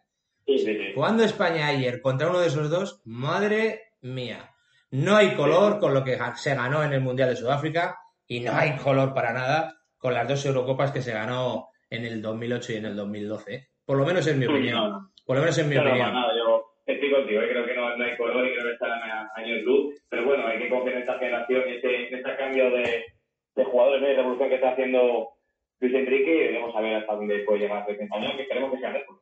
Jugando España ayer contra uno de esos dos, madre mía. No hay color con lo que se ganó en el Mundial de Sudáfrica y no hay color para nada con las dos Eurocopas que se ganó en el 2008 y en el 2012. ¿eh? Por lo menos en mi opinión. Por lo menos en mi opinión. No, nada, yo estoy contigo, ¿eh? creo que no, hay color y creo que está a años luz, pero bueno, hay que en esta generación y este, este cambio de, de jugadores de revolución que está haciendo Luis Enrique y debemos saber hasta dónde puede llegar este español, que esperemos que sea mejor.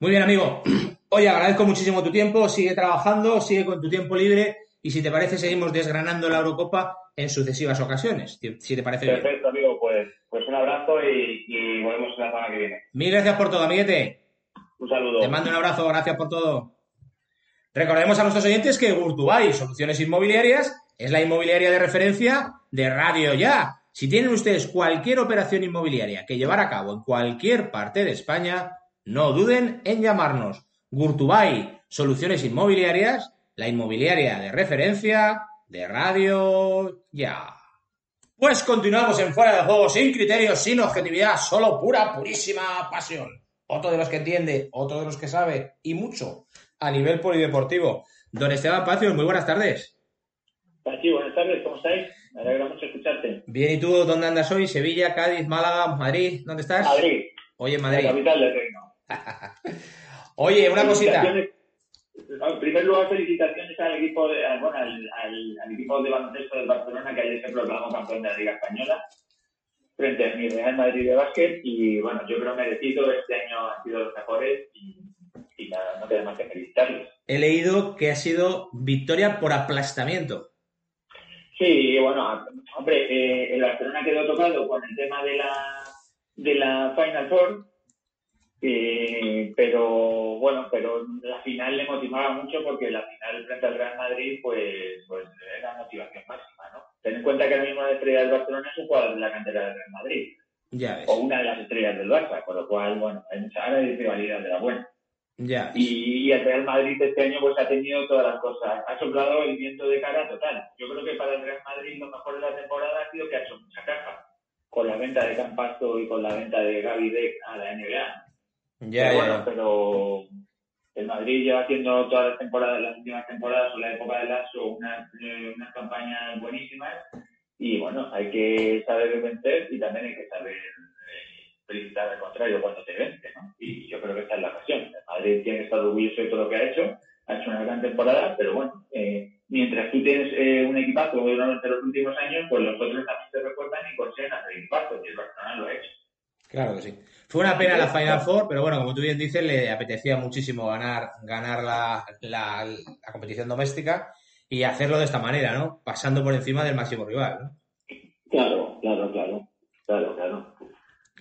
Muy bien, amigo. Oye, agradezco muchísimo tu tiempo, sigue trabajando, sigue con tu tiempo libre y si te parece seguimos desgranando la Eurocopa en sucesivas ocasiones, si te parece Perfecto, amigo, pues, pues un abrazo y, y volvemos la semana que viene. Mil gracias por todo, amiguete. Un saludo. Te mando un abrazo, gracias por todo. Recordemos a nuestros oyentes que Gurtubay Soluciones Inmobiliarias es la inmobiliaria de referencia de Radio Ya. Si tienen ustedes cualquier operación inmobiliaria que llevar a cabo en cualquier parte de España, no duden en llamarnos. Gurtubay Soluciones Inmobiliarias, la inmobiliaria de referencia de Radio Ya. Pues continuamos en Fuera de Juego, sin criterios, sin objetividad, solo pura, purísima pasión otro de los que entiende, otro de los que sabe y mucho a nivel polideportivo. Don Esteban Pacios, muy buenas tardes. Pachi, buenas tardes, ¿cómo estáis? Me alegra mucho escucharte. Bien, ¿y tú dónde andas hoy? ¿Sevilla, Cádiz, Málaga, Madrid? ¿Dónde estás? Madrid. Oye, Madrid. La capital del reino. Oye, una cosita. En primer lugar, felicitaciones al equipo de, bueno, al, al, equipo de baloncesto del Barcelona que ayer se proclamó campeón de la Liga Española frente a mi Real Madrid de básquet y bueno, yo creo merecido, este año han sido los mejores y, nada, no queda más que felicitarles. He leído que ha sido victoria por aplastamiento. Sí, bueno, hombre, eh, el Barcelona quedó tocado con el tema de la, de la Final Four, eh, pero bueno, pero la final le motivaba mucho porque la final frente al Real Madrid pues, pues era motivación máxima, ¿no? Ten en cuenta que ahora la estrella del Barcelona es un jugador de la cantera del Real Madrid. Ya O una de las estrellas del Barça, con lo cual, bueno, hay mucha de rivalidad de la buena. Ya. Y, el Real Madrid este año pues ha tenido todas las cosas. Ha soplado el viento de cara total. Yo creo que para el Real Madrid lo mejor de la temporada ha sido que ha hecho mucha caja. Con la venta de Campasto y con la venta de Gaby Deck a la NBA. Ya, pero, bueno, pero el Madrid lleva haciendo todas las temporadas, las últimas temporadas o la época de Lasso, unas, eh, unas campañas buenísimas y bueno, hay que saber vencer y también hay que saber contrario cuando te vence. Y yo creo que esta es la ocasión. Madrid tiene estar orgulloso de todo lo que ha hecho, ha hecho una gran temporada, pero bueno, eh, mientras tú tienes eh, un equipazo durante los últimos años, pues los otros también se recuerdan y consiguen hacer equipazo, y el Barcelona lo ha hecho. Claro que sí. Fue una pena la Final Four, pero bueno, como tú bien dices, le apetecía muchísimo ganar, ganar la, la, competición doméstica y hacerlo de esta manera, ¿no? Pasando por encima del máximo rival, ¿no? Claro, claro, claro, claro, claro.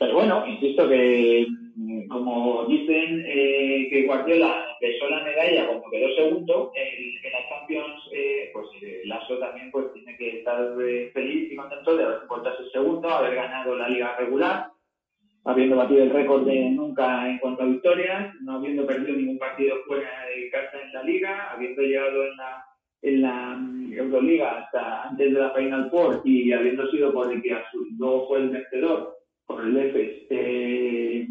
Pero bueno, insisto que, mm, como dicen, eh, que Guardiola besó la medalla cuando quedó segundo, en la Champions, eh, pues eh, Lasso también pues tiene que estar eh, feliz y contento de haber ese segundo, haber ganado la liga regular habiendo batido el récord de nunca en cuanto a victorias, no habiendo perdido ningún partido fuera de casa en la liga, habiendo llegado en la, en la mm, Euroliga hasta antes de la Final Four y habiendo sido por el que luego fue el vencedor por el EFES, eh,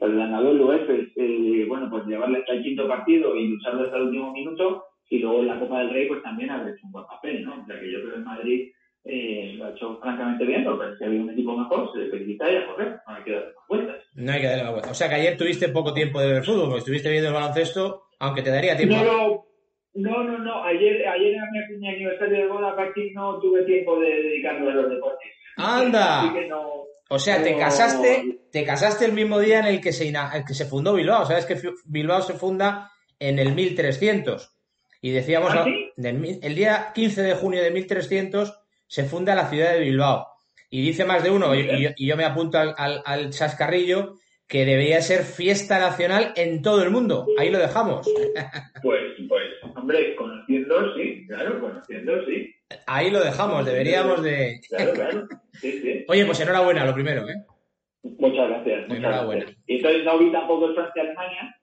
el ganador del EFES, eh, bueno, pues llevarle hasta el quinto partido y lucharlo hasta el último minuto y luego en la Copa del Rey pues también haber hecho un buen papel, ¿no? O sea que yo creo que en Madrid eh, lo ha hecho francamente bien, pero si había un equipo mejor, se le felicita y a correr, no hay que darle más vueltas. No hay que darle más vueltas. O sea que ayer tuviste poco tiempo de ver fútbol, porque estuviste viendo el baloncesto, aunque te daría tiempo. No, no, no, no. Ayer, ayer en mi, aniversario de boda, casi no tuve tiempo de dedicarme a los deportes. ¡Anda! O sea, te casaste, te casaste el mismo día en el que se, el que se fundó Bilbao. Sabes que Bilbao se funda en el 1300. Y decíamos, ¿Ah, el día 15 de junio de 1300 se funda la ciudad de Bilbao. Y dice más de uno, y, yo, me apunto al, al, chascarrillo, que debería ser fiesta nacional en todo el mundo. Ahí lo dejamos. Pues, pues, hombre, conociendo sí, claro, conociendo sí. Ahí lo dejamos, deberíamos de... Claro, claro. Sí, sí. Oye, pues enhorabuena, lo primero, ¿eh? Muchas gracias. enhorabuena. Y entonces no vi tampoco el Francia-Alemania.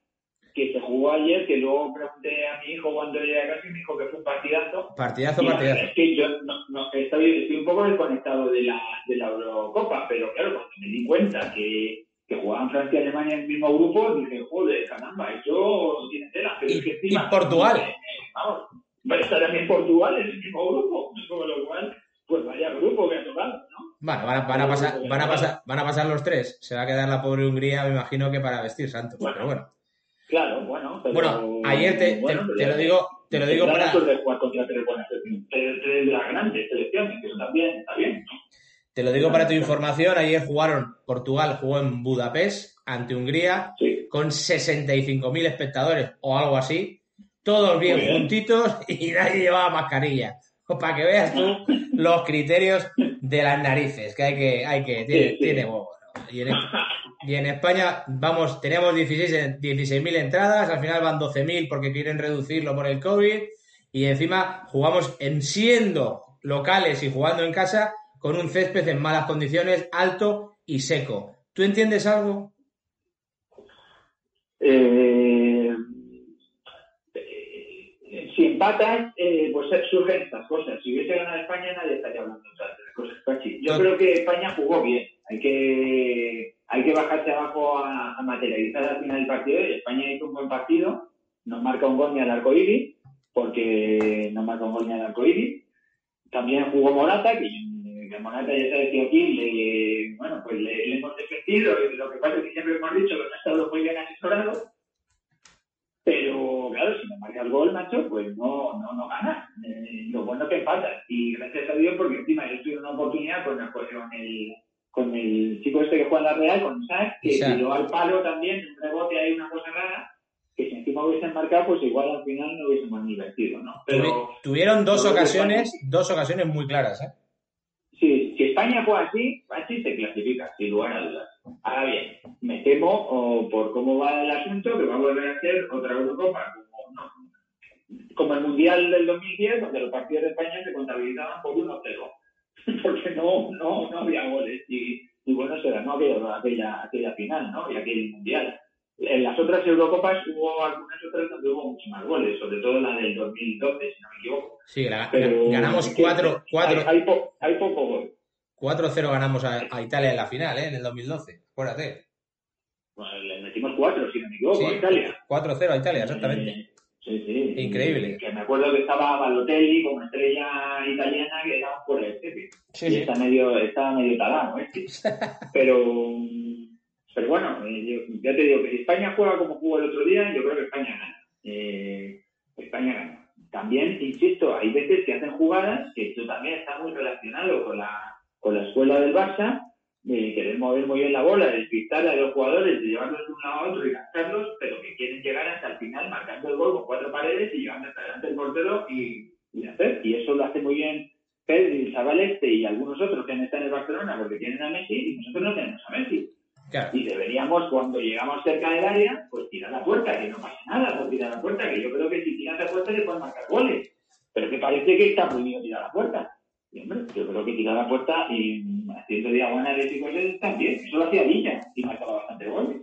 que se jugó ayer, que luego pregunté a mi hijo cuando llegué a casa y me dijo que fue un partidazo. Partidazo, partidazo. Es que yo no, estoy, estoy, un poco desconectado de la, de la Eurocopa, pero claro, cuando me di cuenta que, que jugaban Francia y Alemania en el mismo grupo, dije, joder, caramba, eso tiene tela. Pero y, es que encima, y Portugal. Eh, vamos, va a estar también Portugal en el mismo grupo, con lo cual, pues vaya grupo que ha tocado, ¿no? Bueno, van a, van a, pasar, van, a pasar, van a pasar los tres. Se va a quedar la pobre Hungría, me imagino que para vestir santos, bueno, pero bueno. Claro, bueno. Pero, bueno, ayer te, bueno, te, te, lo digo, te lo digo para. De jugar contra tres buenas tres, tres de las grandes selecciones, que eso también está bien. Te lo digo para tu información, ayer jugaron, Portugal jugó en Budapest ante Hungría sí. con 65.000 espectadores o algo así, todos bien, bien, juntitos y nadie llevaba mascarilla. Para que veas tú los criterios de las narices, que hay que, hay que, tiene, sí, tiene huevo. Y, en, y en España, vamos, teníamos 16.000 16 entradas, al final van 12.000 porque quieren reducirlo por el COVID, y encima jugamos en siendo locales y jugando en casa con un césped en malas condiciones, alto y seco. ¿Tú entiendes algo? Eh, si empatas, eh, pues surgen estas cosas. Si hubiese ganado España, nadie estaría hablando de las cosas. Yo creo que España jugó bien. Hay que, hay que bajarse abajo a, a materializar al final del partido. Y España hizo un buen partido. Nos marca un gol ni al arco iris, porque nos marca un gol ni al arco iris. También jugó Morata, que, que Morata ya sabes que aquí le, bueno, pues le, le hemos defendido. Lo que pasa es que siempre hemos dicho que no ha estado muy bien asesorado. Pero claro, si no marca el gol, macho, pues no, no, no gana. Eh, lo bueno que empatas. Y gracias a Dios, porque encima yo tuve una oportunidad con, el, con el con el chico este que juega en la Real, con Isaac, que tiró al palo también, un rebote ahí, una cosa rara, que si encima hubiesen marcado, pues igual al final no hubiésemos ni divertido, ¿no? Pero Tuvi- Tuvieron dos ocasiones, dos ocasiones muy claras, ¿eh? España juega así, así se clasifica, sin lugar a dudas. Ahora bien, me temo, por cómo va el asunto, que va a volver a ser otra Eurocopa, como, no, como el Mundial del 2010, donde los partidos de España se contabilizaban por 1-0, porque no, no, no había goles. Y, y bueno, se ganó aquella, aquella, aquella final, ¿no? Y aquel Mundial. En las otras Eurocopas hubo algunas otras donde hubo muchos más goles, sobre todo la del 2012, si no me equivoco. Sí, la- Pero ganamos que 4 Hay, hay, po- hay poco gol. 4-0 ganamos a, a Italia en la final, ¿eh? En el 2012, acuérdate. Bueno, le metimos cuatro, si no me equivoco, Sí, a Italia. 4-0 a Italia, exactamente. Eh, Sí, sí. Increíble. Que me acuerdo que estaba Balotelli como estrella italiana que era por el City. Sí, y sí. está medio, estaba medio talado, ¿eh? Pero, pero bueno, eh, yo- ya te digo que si España juega como jugó el otro día, yo creo que España gana. Eh, España gana. También, insisto, hay veces que hacen jugadas que esto también está muy relacionado con la, con la escuela del Barça, de querer mover muy bien la bola, de despistar a los jugadores, de llevarlos de un lado a otro y gastarlos, pero que quieren llegar hasta el final marcando el gol con cuatro paredes y llegando hasta delante del portero y, y hacer. Y eso lo hace muy bien Pedri, el chaval este y algunos otros que han estado en el Barcelona porque tienen a Messi y nosotros no tenemos a Messi. Claro. Y deberíamos, cuando llegamos cerca del área, pues tirar la puerta, que no pasa nada por tirar la puerta, que yo creo que si tiras la puerta le pueden marcar goles. Pero que parece que está prohibido tirar la puerta. Y, hombre, yo creo que tirar la puerta y haciendo diagonales y cosas también. Eso lo hacía Villa y marcaba bastante goles.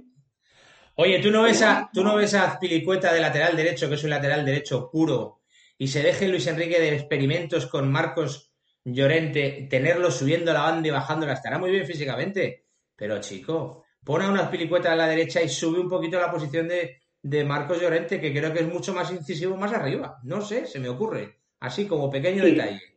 Oye, ¿tú no, ves a, ¿tú no ves a Azpilicueta de lateral derecho, que es un lateral derecho puro, y se deje Luis Enrique de experimentos con Marcos Llorente, tenerlo subiendo la banda y bajándola? Estará muy bien físicamente, pero chico, pon a una Azpilicueta a la derecha y sube un poquito la posición de, de Marcos Llorente, que creo que es mucho más incisivo más arriba. No sé, se me ocurre. Así como pequeño Sí. detalle.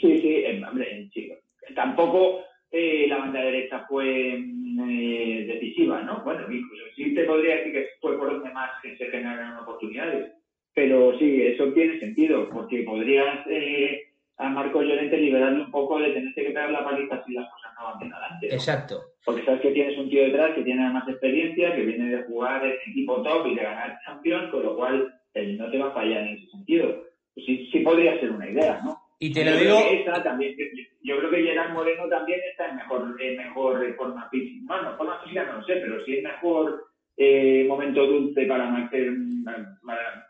Sí, sí, eh, hombre, sí. Tampoco eh, la banda derecha fue mm, eh, decisiva, ¿no? Bueno, incluso sí te podría decir que fue por donde más que se generaron oportunidades. Pero sí, eso tiene sentido, porque podrías eh, a Marco Llorente liberarle un poco de tenerse que pegar la paliza si las cosas no van bien adelante. ¿no? Exacto. Porque sabes que tienes un tío detrás que tiene más experiencia, que viene de jugar en equipo top y de ganar Champions, con lo cual él no te va a fallar en ese sentido. Pues sí, sí podría ser una idea, ¿no? Y te Yo lo digo, esa también, yo, creo que Gerard Moreno también está en mejor, en mejor forma física. Bueno, forma física no lo sé, pero sí es mejor eh, momento dulce para, hacer, para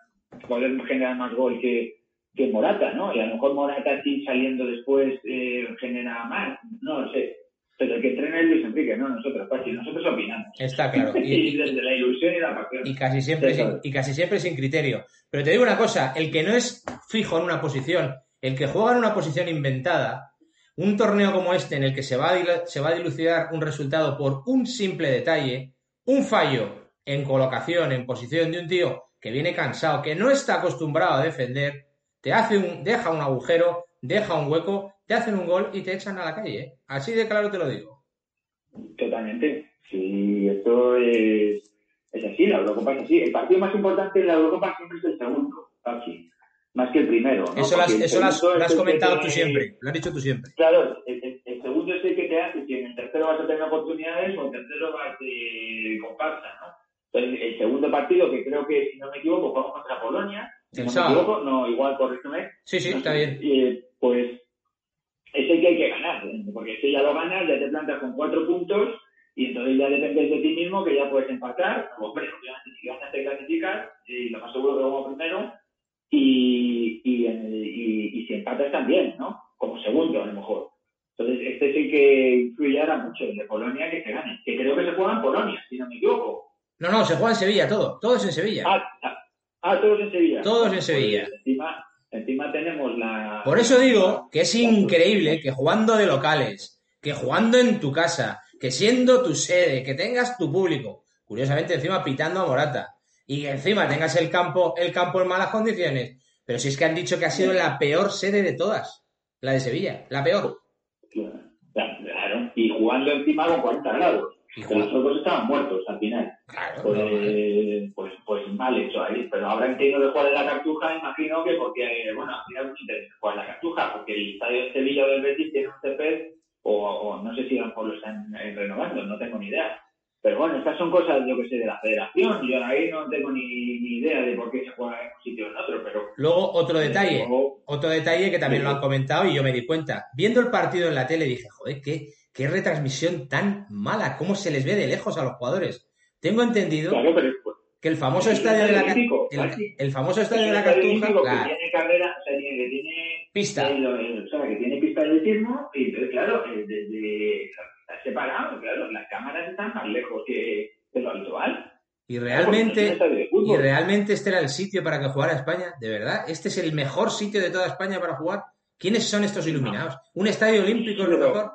poder generar más gol que, que Morata, ¿no? Y a lo mejor Morata aquí saliendo después eh, genera más, no lo sé. Pero el que entrena es Luis Enrique, no nosotros, Pachi. Nosotros opinamos. Está claro. Y, desde la ilusión y la pasión. Y casi, siempre sin, y casi siempre sin criterio. Pero te digo una cosa, el que no es fijo en una posición, el que juega en una posición inventada, un torneo como este en el que se va, a, dilucidar un resultado por un simple detalle, un fallo en colocación, en posición de un tío que viene cansado, que no está acostumbrado a defender, te hace un, deja un agujero, deja un hueco, te hacen un gol y te echan a la calle. ¿eh? Así de claro te lo digo. Totalmente. Sí, esto es, es así, la Eurocopa es así. El partido más importante de la Eurocopa siempre es el segundo, así, más que el primero. Eso, eso lo has, comentado tú siempre, lo has dicho tú siempre. Claro, el, segundo es el que te hace si en el tercero vas a tener oportunidades o el tercero vas de comparsa, ¿no? Entonces, el segundo partido, que creo que, si no me equivoco, jugamos contra Polonia, si no me equivoco, no, igual, corrígeme. Sí, sí, está bien. Eh, pues es el que hay que ganar, ¿eh? porque si ya lo ganas, ya te plantas con cuatro puntos y entonces ya dependes de ti mismo que ya puedes empatar. Hombre, obviamente, si ganas te clasificas, y lo más seguro que vamos primero, y, y, y, y si empatas también, ¿no? Como segundo, a lo mejor. Entonces, este es el que influye ahora mucho, el de Polonia, que se gane. Que creo que se juega en Polonia, si no me equivoco. No, no, se juega en Sevilla todo, todo es en Sevilla. Ah, ah, ah todos en Sevilla. Todos en Sevilla. Pues encima, encima tenemos la... Por eso digo que es increíble que jugando de locales, que jugando en tu casa, que siendo tu sede, que tengas tu público, curiosamente encima pitando a Morata, y que encima tengas el campo, el campo en malas condiciones, pero si es que han dicho que ha sido la peor sede de todas, la de Sevilla, la peor. Claro, y jugando encima con 40 grados. Los otros estaban muertos al final. pues, pues, pues, mal hecho ahí. Pero ahora entiendo de jugar en la Cartuja, imagino que porque, bueno, al final no interesa jugar en la Cartuja, porque el estadio de Sevilla del Betis tiene un CP, o, no sé si a lo mejor lo están eh, renovando, no tengo ni idea. Pero bueno, estas son cosas, yo que sé, de la federación. Yo ahí no tengo ni, ni idea de por qué se juega en un sitio o en otro, pero... Luego, otro detalle, otro detalle que también lo han comentado y yo me di cuenta. Viendo el partido en la tele dije, joder, qué qué retransmisión tan mala, cómo se les ve de lejos a los jugadores. Tengo entendido que el famoso estadio de la el, famoso estadio de la Cartuja, claro, tiene carrera, o sea, que tiene pista, o sea, que tiene pista de atletismo y entonces claro, desde está separado, claro, las cámaras están más lejos que, lo habitual. Y realmente, y realmente este era el sitio para que jugara España, de verdad, este es el mejor sitio de toda España para jugar. ¿Quiénes son estos iluminados? ¿Un estadio olímpico es lo mejor?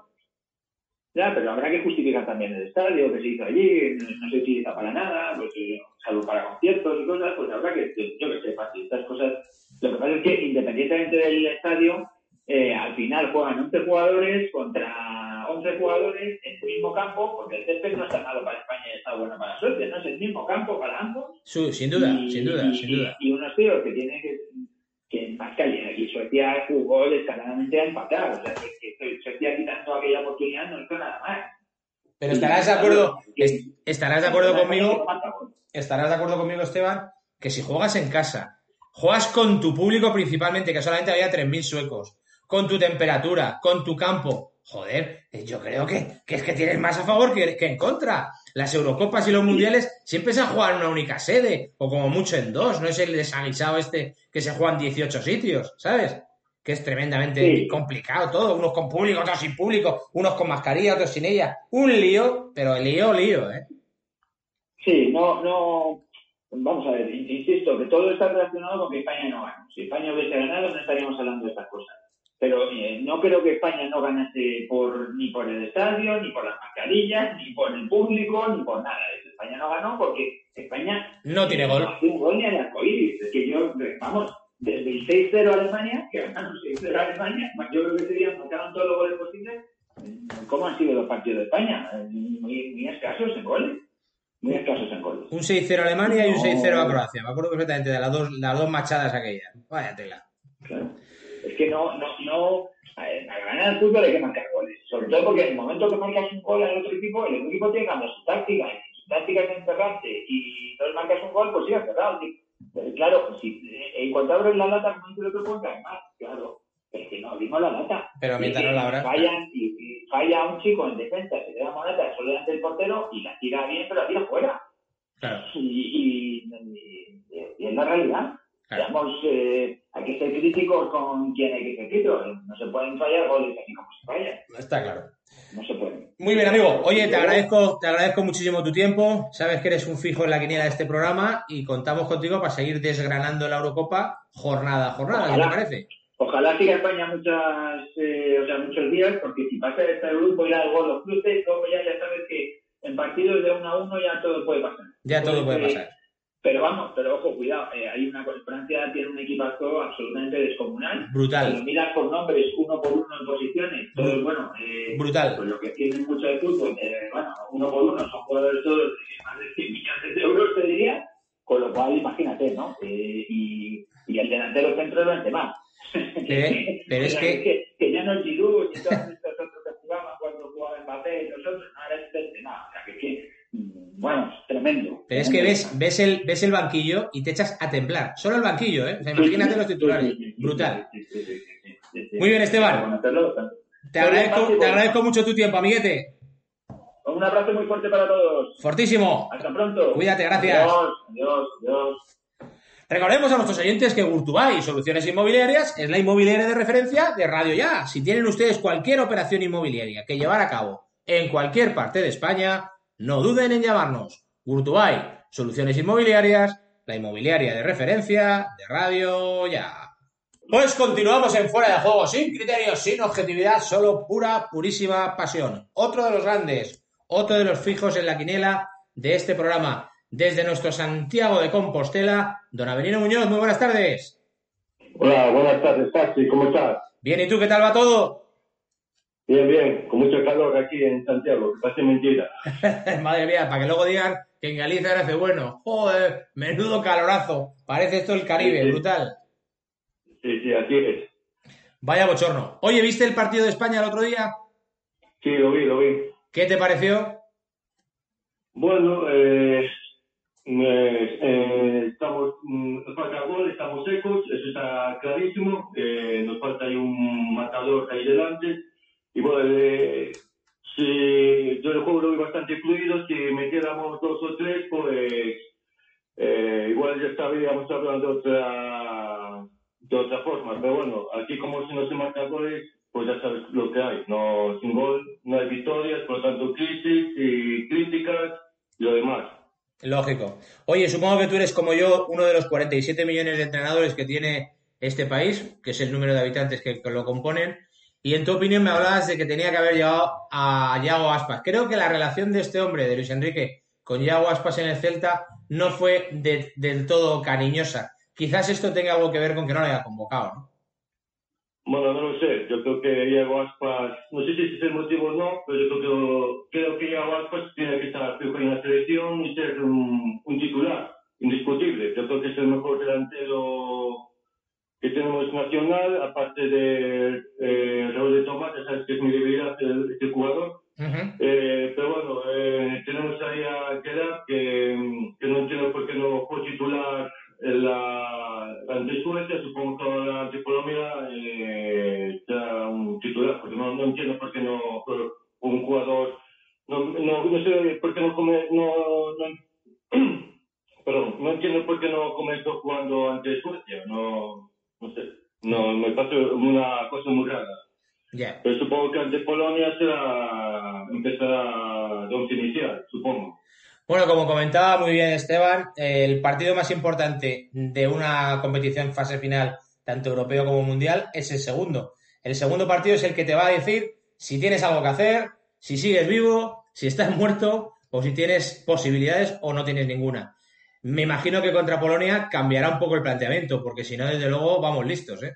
Ya, pero habrá que justificar también el estadio que se hizo allí, no, se utiliza para nada, pues eh, salvo para conciertos y cosas, pues habrá que, yo que sé, estas cosas. Lo que pasa es que independientemente del estadio, eh, al final juegan 11 jugadores contra 11 jugadores en el mismo campo, porque el césped no está malo para España y está bueno para Suecia, ¿no? Es el mismo campo para ambos. Sí, sin duda, sin duda, sin duda. Y, unos tíos que tienen que que más y Suecia jugó descaradamente a empatar. O sea, que, que Suecia quitando aquella oportunidad no hizo nada más. Pero estarás de acuerdo, estarás de acuerdo conmigo, estarás de acuerdo conmigo, Esteban, que si juegas en casa, juegas con tu público principalmente, que solamente había 3.000 suecos, con tu temperatura, con tu campo, joder, yo creo que, que es que tienes más a favor que, que en contra. Las Eurocopas y los Mundiales siempre se han jugado en una única sede, o como mucho en dos, no es el desaguisado este que se juega en 18 sitios, ¿sabes? Que es tremendamente complicado todo, unos con público, otros sin público, unos con mascarilla, otros sin ella. Un lío, pero lío, lío, ¿eh? Sí, no, no, vamos a ver, insisto, que todo está relacionado con que España no gana. Si España hubiese ganado, no estaríamos hablando de estas cosas pero eh, no creo que España no ganase por, ni por el estadio, ni por las mascarillas, ni por el público, ni por nada. España no ganó porque España no tiene gol. No un gol ni al arcoíris. Es que yo, vamos, desde el 6-0 Alemania, que ganaron 6-0 Alemania, yo creo que serían, marcaron todos los goles posibles. ¿Cómo han sido los partidos de España? Muy, muy escasos en goles. Muy escasos en goles. Un 6-0 Alemania y un 6-0 a Croacia. Me acuerdo perfectamente de las dos, las dos machadas aquellas. Vaya tela. Claro. Es que no, no, no, a, ganar el fútbol hay que marcar goles. Sobre todo porque en el momento que marcas un gol al otro equipo, el otro equipo tiene que cambiar su táctica. Y su táctica es encerrarte y entonces marcas un gol, pues sí, cerrado. Pero claro, si, en cuanto abres la lata, no el otro puede caer más, claro. Es que no abrimos la lata. Pero mientras no la abras. Fallan, y, falla un chico en defensa, se le da moneta solo delante del portero y la tira bien, pero la tira fuera. Claro. Y, y, y, y es la realidad. Digamos, eh, hay que ser críticos con quien hay que ser críticos. No se pueden fallar goles así como se fallan. Está claro. No se pueden. Muy bien, amigo. Oye, te agradezco, te agradezco muchísimo tu tiempo. Sabes que eres un fijo en la quiniela de este programa y contamos contigo para seguir desgranando la Eurocopa jornada a jornada, ¿qué te parece? Ojalá siga España muchas, eh, o sea, muchos días, porque si pasa este grupo y algo los cruces, luego ya, ya sabes que en partidos de uno a uno ya todo puede pasar. Ya todo puede pasar. Pero vamos, pero ojo, cuidado, eh, hay una Francia tiene un equipazo absolutamente descomunal. Brutal. Si miras por nombres, uno por uno en posiciones, todo bueno. Eh, Brutal. Pues lo que tienen mucho de fútbol, eh, bueno, uno por uno, son jugadores todos de más de 100 millones de euros, te diría. Con lo cual, imagínate, ¿no? Eh, y, y el delantero centro lo más. Pero, es que... que... ya no es Giroud ni todos estos otros que jugaban cuando jugaban Mbappé y nosotros, ahora es Benzema. O sea, que, bueno, tremendo. Pero es que ves, ves, el, ves el banquillo y te echas a temblar. Solo el banquillo, ¿eh? O sea, imagínate los titulares. Brutal. Muy bien, Esteban. Te agradezco, te agradezco mucho tu tiempo, amiguete. Un abrazo muy fuerte para todos. Fortísimo. Hasta pronto. Cuídate, gracias. Adiós, adiós, adiós. Recordemos a nuestros oyentes que Gurtubay Soluciones Inmobiliarias es la inmobiliaria de referencia de Radio Ya. Si tienen ustedes cualquier operación inmobiliaria que llevar a cabo en cualquier parte de España, no duden en llamarnos. Gurtubay Soluciones Inmobiliarias, la inmobiliaria de referencia de Radio Ya. Pues continuamos en Fuera de Juego, sin criterios, sin objetividad, solo pura, purísima pasión. Otro de los grandes, otro de los fijos en la quiniela de este programa desde nuestro Santiago de Compostela, don Avelino Muñoz. Muy buenas tardes. Hola, buenas tardes, Taxi, ¿cómo estás? Bien, ¿y tú qué tal va todo? Bien, bien, con mucho calor aquí en Santiago, que parece mentira. Madre mía, para que luego digan que en Galicia hace bueno. Joder, menudo calorazo. Parece esto el Caribe, brutal. Sí, sí, así es. Vaya bochorno. Oye, ¿viste el partido de España el otro día? Sí, lo vi, lo vi. ¿Qué te pareció? Bueno, eh, eh, eh, estamos, mm, nos falta gol, estamos secos, eso está clarísimo. Eh, nos falta ahí un matador ahí delante. Y bueno, eh, si yo el juego lo vi bastante fluido, si metiéramos dos o tres, pues eh, igual ya estaríamos hablando de otra, de otra forma. Pero bueno, aquí como si no se marca goles, pues ya sabes lo que hay. No, sin gol no hay victorias, por lo tanto crisis y críticas y lo demás. Lógico. Oye, supongo que tú eres como yo uno de los 47 millones de entrenadores que tiene este país, que es el número de habitantes que, que lo componen. Y en tu opinión me hablabas de que tenía que haber llegado a Yago Aspas. Creo que la relación de este hombre, de Luis Enrique, con Yago Aspas en el Celta no fue de- del todo cariñosa. Quizás esto tenga algo que ver con que no lo haya convocado, ¿no? Bueno, no lo sé. Yo creo que Iago Aspas, no sé si es el motivo o no, pero yo creo que, creo que Iago Aspas tiene que estar fijo en la selección y ser un, un titular indiscutible. Yo creo que es el mejor delantero que tenemos nacional, aparte de eh, Raúl de Tomás, ya sabes que es mi debilidad el- este jugador. Ujú. Eh, pero bueno, eh, tenemos ahí a Gerard, que, que no entiendo por qué no fue titular en la ante Suecia, supongo que ahora ante Colombia eh, será un titular, porque no, no entiendo por qué no fue un jugador, no, no, no sé por qué no come, no, no, perdón, no entiendo por qué no comenzó jugando ante Suecia, no, no sé, no, me parece una cosa muy rara. Ya. Pero supongo que ante Polonia será empezará de once inicial, supongo. Bueno, como comentaba muy bien Esteban, el partido más importante de una competición fase final, tanto europeo como mundial, es el segundo. El segundo partido es el que te va a decir si tienes algo que hacer, si sigues vivo, si estás muerto o si tienes posibilidades o no tienes ninguna. Me imagino que contra Polonia cambiará un poco el planteamiento, porque si no, desde luego, vamos listos, ¿eh?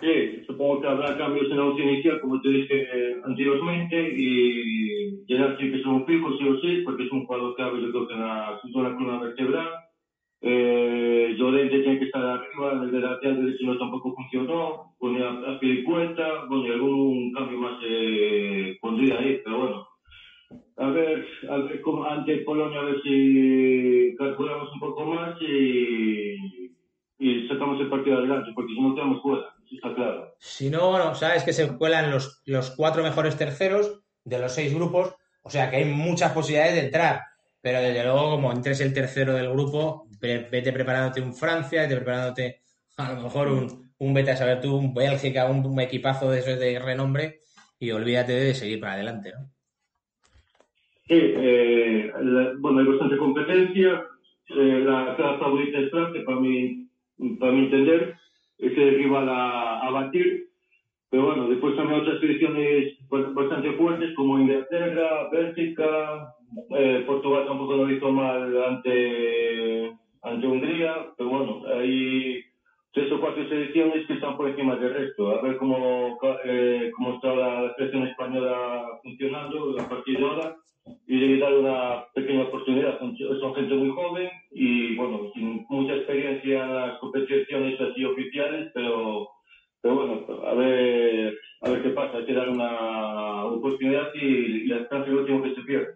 Sí, supongo que habrá cambios en la once inicial, como te dije eh, anteriormente, y Gerard sí que es un fijo, sí o sí, porque es un jugador clave, yo creo que en la, en la columna vertebral. Eh, Llorente tiene que estar arriba, el de lateral derecho no tampoco funcionó, ponía a Pilicueta, bueno, y algún cambio más eh, pondría ahí, pero bueno. A ver, a ver cómo- ante Polonia, a ver si calculamos un poco más y, y sacamos el partido adelante, porque si no quedamos fuera, eso está claro. Si no, bueno, sabes que se cuelan los, los cuatro mejores terceros de los seis grupos, o sea que hay muchas posibilidades de entrar. pero desde luego, como entres el tercero del grupo, vete preparándote un Francia, vete preparándote a lo mejor un, un vete saber tú, un Bélgica, un, equipazo de esos de renombre y olvídate de seguir para adelante, ¿no? Sí, eh, bueno, hay bastante competencia. Eh, la, la favorita es Francia, para mí, para mi entender, es el rival a, a batir. Pero bueno, después también otras selecciones bastante fuertes como Inglaterra, Bélgica, eh, Portugal tampoco lo hizo mal ante, ante Hungría, pero bueno, hay tres o cuatro selecciones que están por encima del resto. A ver cómo, eh, cómo está la selección española funcionando a partir de ahora y dar una pequeña oportunidad. Son, gente muy joven y bueno, sin mucha experiencia en las competiciones así oficiales, pero pero bueno, a ver, a ver qué pasa. Hay que dar una oportunidad y, y la lo último que se pierde.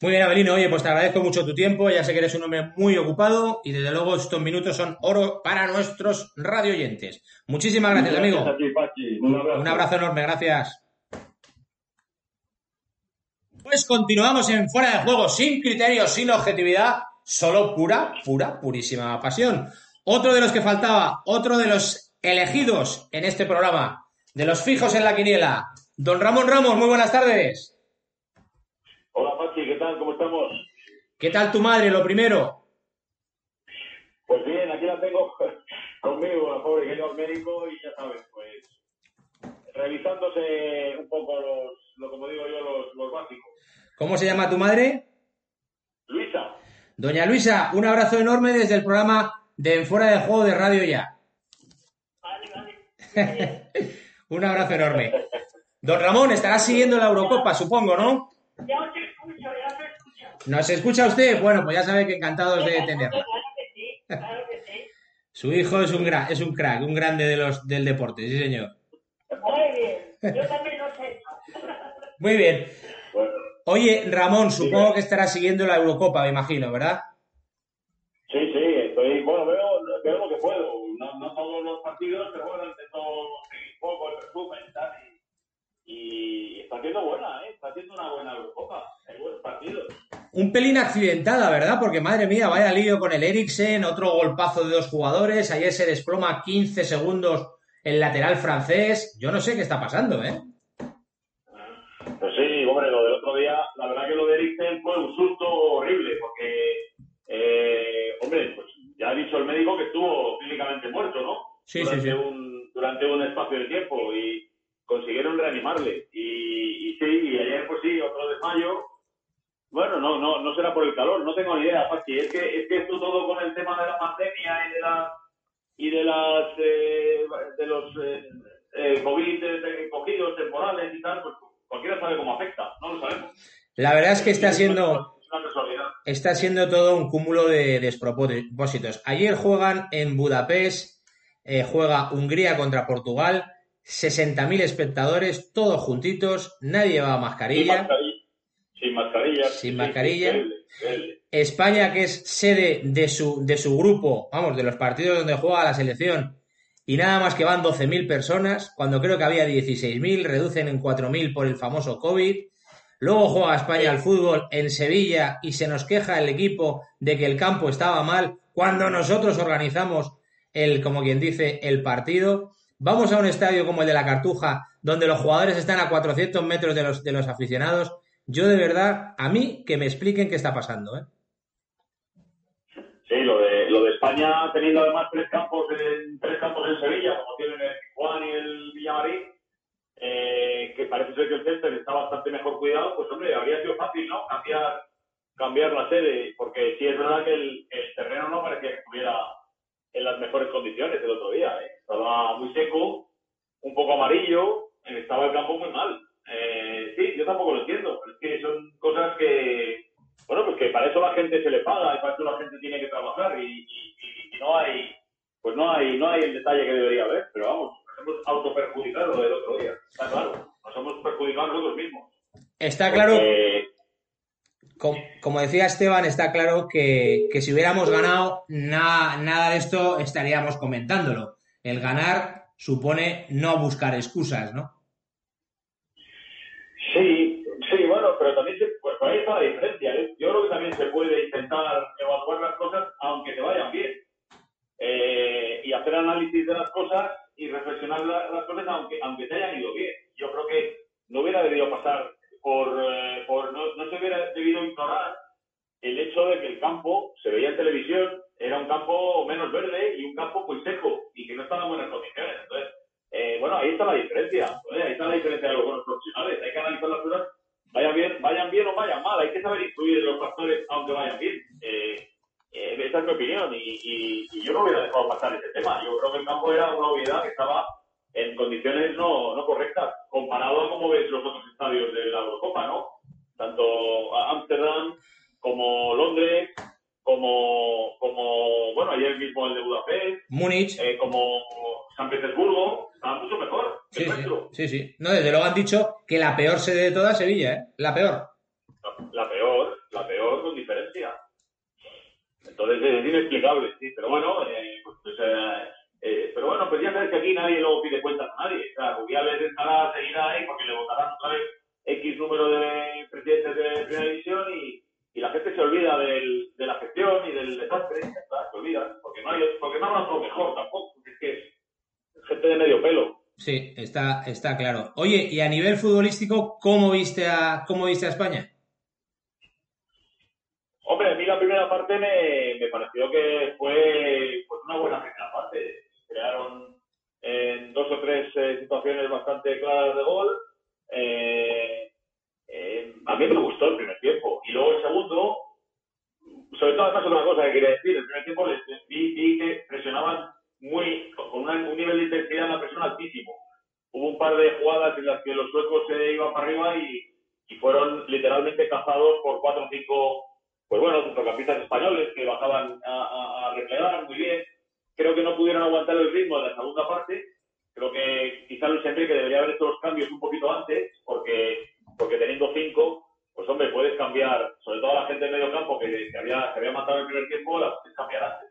Muy bien, Abelino. Oye, pues te agradezco mucho tu tiempo. Ya sé que eres un hombre muy ocupado y desde luego estos minutos son oro para nuestros radio oyentes. Muchísimas gracias, amigo. Un, abrazo. un abrazo enorme, gracias. Pues continuamos en fuera de juego, sin criterios, sin objetividad, solo pura, pura, purísima pasión. Otro de los que faltaba, otro de los elegidos en este programa, de los fijos en la quiniela. Don Ramón Ramos, muy buenas tardes. Hola, Pachi, ¿qué tal? ¿Cómo estamos? ¿Qué tal tu madre, lo primero? Pues bien, aquí la tengo conmigo, la pobre que ido al médico y ya sabes, pues revisándose un poco los, lo como digo yo, los, los básicos. ¿Cómo se llama tu madre? Luisa. Doña Luisa, un abrazo enorme desde el programa de En Fuera de Juego de Radio Ya. Un abrazo enorme. Don Ramón, estará siguiendo la Eurocopa, supongo, ¿no? Ya os escucho, ya os escucho. ¿Nos escucha usted? Bueno, pues ya sabe que encantados de tenerlo. Claro que sí, claro que sí. Su hijo es un, gra es un crack, un grande de los, del deporte, sí, señor. Muy bien, yo también lo sé. Muy bien. Oye, Ramón, supongo que estará siguiendo la Eurocopa, me imagino, ¿verdad? Sí, sí, estoy, bueno, veo, veo lo que puedo. No, no todos los partidos, pero bueno, intento seguir un poco el resumen y tal. Y, y está haciendo buena, ¿eh? Está haciendo una buena Eurocopa. Hay buenos partidos. Un pelín accidentada, ¿verdad? Porque madre mía, vaya lío con el Eriksen, otro golpazo de dos jugadores. Ayer se desploma 15 segundos el lateral francés. Yo no sé qué está pasando, ¿eh? Pues sí, hombre, lo del otro día, la verdad que lo de Eriksen fue un susto horrible, porque, eh, hombre, pues ya ha dicho el médico que estuvo clínicamente muerto, ¿no? Sí, durante sí, sí. Un, durante un espacio de tiempo y consiguieron reanimarle. Y, y sí, y ayer pues sí, otro desmayo. Bueno, no, no, no será por el calor, no tengo ni idea, Pachi. Es que, es que esto todo con el tema de la pandemia y de la y de las eh, de los eh, eh, COVID eh, cogidos temporales y tal, pues cualquiera sabe cómo afecta, no lo sabemos. La verdad es que está siendo, está siendo todo un cúmulo de despropósitos. Ayer juegan en Budapest, eh, juega Hungría contra Portugal, 60.000 espectadores, todos juntitos, nadie llevaba mascarilla. Sin mascarilla. Sin mascarilla. España, que es sede de su, de su grupo, vamos, de los partidos donde juega la selección, y nada más que van 12.000 personas, cuando creo que había 16.000, reducen en 4.000 por el famoso COVID. Luego juega España al fútbol en Sevilla y se nos queja el equipo de que el campo estaba mal cuando nosotros organizamos el, como quien dice, el partido. Vamos a un estadio como el de la Cartuja, donde los jugadores están a 400 metros de los, de los aficionados. Yo de verdad, a mí que me expliquen qué está pasando, ¿eh? Sí, lo de, lo de España teniendo además tres campos en, tres campos en Sevilla, como tienen el Juan y el Villamarín, eh, que parece ser que el césped está bastante mejor cuidado, pues hombre, habría sido fácil, ¿no? Cambiar, cambiar la sede, porque sí es verdad que el, el terreno no parecía que estuviera en las mejores condiciones el otro día, ¿eh? Estaba muy seco, un poco amarillo, estaba el campo muy mal. Eh, sí, yo tampoco lo entiendo, pero es que son cosas que, bueno, pues que para eso la gente se le paga y para eso la gente tiene que trabajar y, y- y- y no hay, pues no hay, no hay el detalle que debería haber, pero vamos, nos hemos autoperjudicado del otro día, está claro, nos hemos perjudicado nosotros mismos. Está claro, Porque- com- como decía Esteban, está claro que, que si hubiéramos ganado, na- nada de esto estaríamos comentándolo. El ganar supone no buscar excusas, ¿no? Intentar evaluar las cosas aunque te vayan bien. Eh, y hacer análisis de las cosas y reflexionar la- las cosas aunque, aunque te hayan ido bien. Yo creo que no hubiera debido pasar por, eh, por no, no se hubiera debido ignorar el hecho de que el campo se veía en televisión, era un campo menos verde y un campo muy seco y que no estaba en buenas condiciones. Entonces, eh, bueno, ahí está la diferencia. ¿vale? Ahí está la diferencia de los buenos profesionales. Hay que analizar las cosas, bien, o vayan mal. Hay que saber incluir los factores aunque vayan bien. Eh, eh, esa es mi opinión y, y- y yo no hubiera dejado pasar ese tema. Yo creo que el campo era una obviedad que estaba en condiciones no, no correctas, comparado a cómo ves los otros estadios de la Eurocopa, ¿no? Tanto Ámsterdam como Londres, como, como, bueno, ayer mismo el de Budapest, Múnich. eh, como San Petersburgo, estaba mucho mejor Sí, sí, sí, sí. No, desde luego han dicho que la peor sede de todas es Sevilla, ¿eh? La peor. Inexplicable, sí, pero bueno, eh, pues, pues, eh, pero bueno, pues ya sabes que aquí nadie luego pide cuentas a nadie. O sea, Rubiales estará, seguirá ahí porque le votarán X número de presidentes de primera división y, y la gente se olvida del, de la gestión y del desastre, se olvida, porque no hay, porque no habrá otro mejor tampoco, porque es que es gente de medio pelo. Sí, está, está claro. Oye, y a nivel futbolístico, ¿cómo viste a, cómo viste a España? Hombre, a mí la primera parte me, me pareció que fue pues, una buena primera parte. Crearon en dos o tres eh, situaciones bastante claras de gol. Eh, eh, a mí me gustó el primer tiempo. Y luego el segundo, sobre todo además otra cosa que quería decir, el primer tiempo les vi, vi que presionaban muy, con una- un nivel de intensidad en la presión altísimo. Hubo un par de jugadas en las que los suecos se iban para arriba y, y fueron literalmente cazados por cuatro o cinco primer tiempo, la puedes cambiar antes.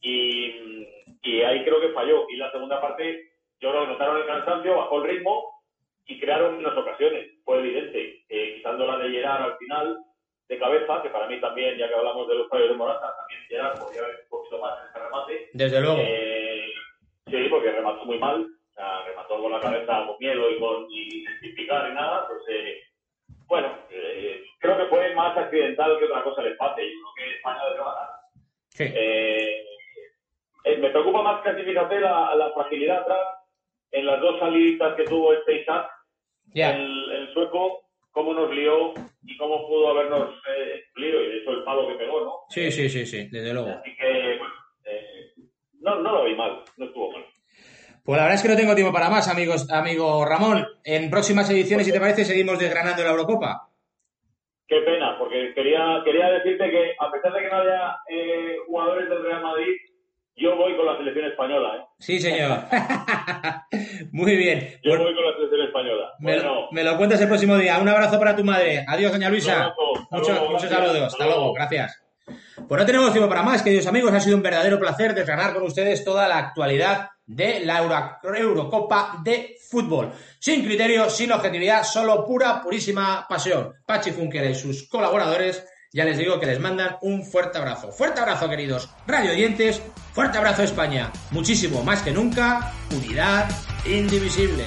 Y, y ahí creo que falló. Y la segunda parte, yo creo que notaron el cansancio, bajó el ritmo y crearon menos ocasiones. Fue evidente. Eh, quitando la de Gerard al final, de cabeza, que para mí también, ya que hablamos de los fallos de Morata, también Gerard podría haber un poquito más en ese remate. Desde luego. Eh, sí, porque remató muy mal, o sea, remató con la cabeza con miedo y, con, y sin picar ni nada, pues eh, bueno, eh, creo que fue más accidental que otra cosa el empate, yo creo que España debe ganar. Sí. Eh, eh, me preocupa más casi, fíjate, la, la fragilidad atrás en las dos salidas que tuvo este Isaac, Ya. el, el sueco, cómo nos lió y cómo pudo habernos eh, excluido, y de hecho el palo que pegó, ¿no? Sí, sí, sí, sí, desde luego. Así que, bueno, eh, no, no lo vi mal, no estuvo mal. Pues la verdad es que no tengo tiempo para más, amigos, amigo Ramón. En próximas ediciones, si te parece, seguimos desgranando la Eurocopa. Qué pena, porque quería, quería decirte que a pesar de que no haya eh, jugadores del Real Madrid, yo voy con la selección española, ¿eh? Sí, señor. Muy bien. Yo voy con la selección española. me, Bueno, lo, me lo cuentas el próximo día. Un abrazo para tu madre. Adiós, doña Luisa. Un abrazo. Hasta Muchos, muchos saludos. Hasta Hasta luego. luego. Gracias. Pues no tenemos tiempo para más, queridos amigos. Ha sido un verdadero placer desgranar con ustedes toda la actualidad de la Euro- Eurocopa de fútbol. Sin criterio, sin objetividad, solo pura, purísima pasión. Pachi Funker y sus colaboradores, ya les digo que les mandan un fuerte abrazo. Fuerte abrazo, queridos radio oyentes. Fuerte abrazo, España. Muchísimo más que nunca, unidad indivisible.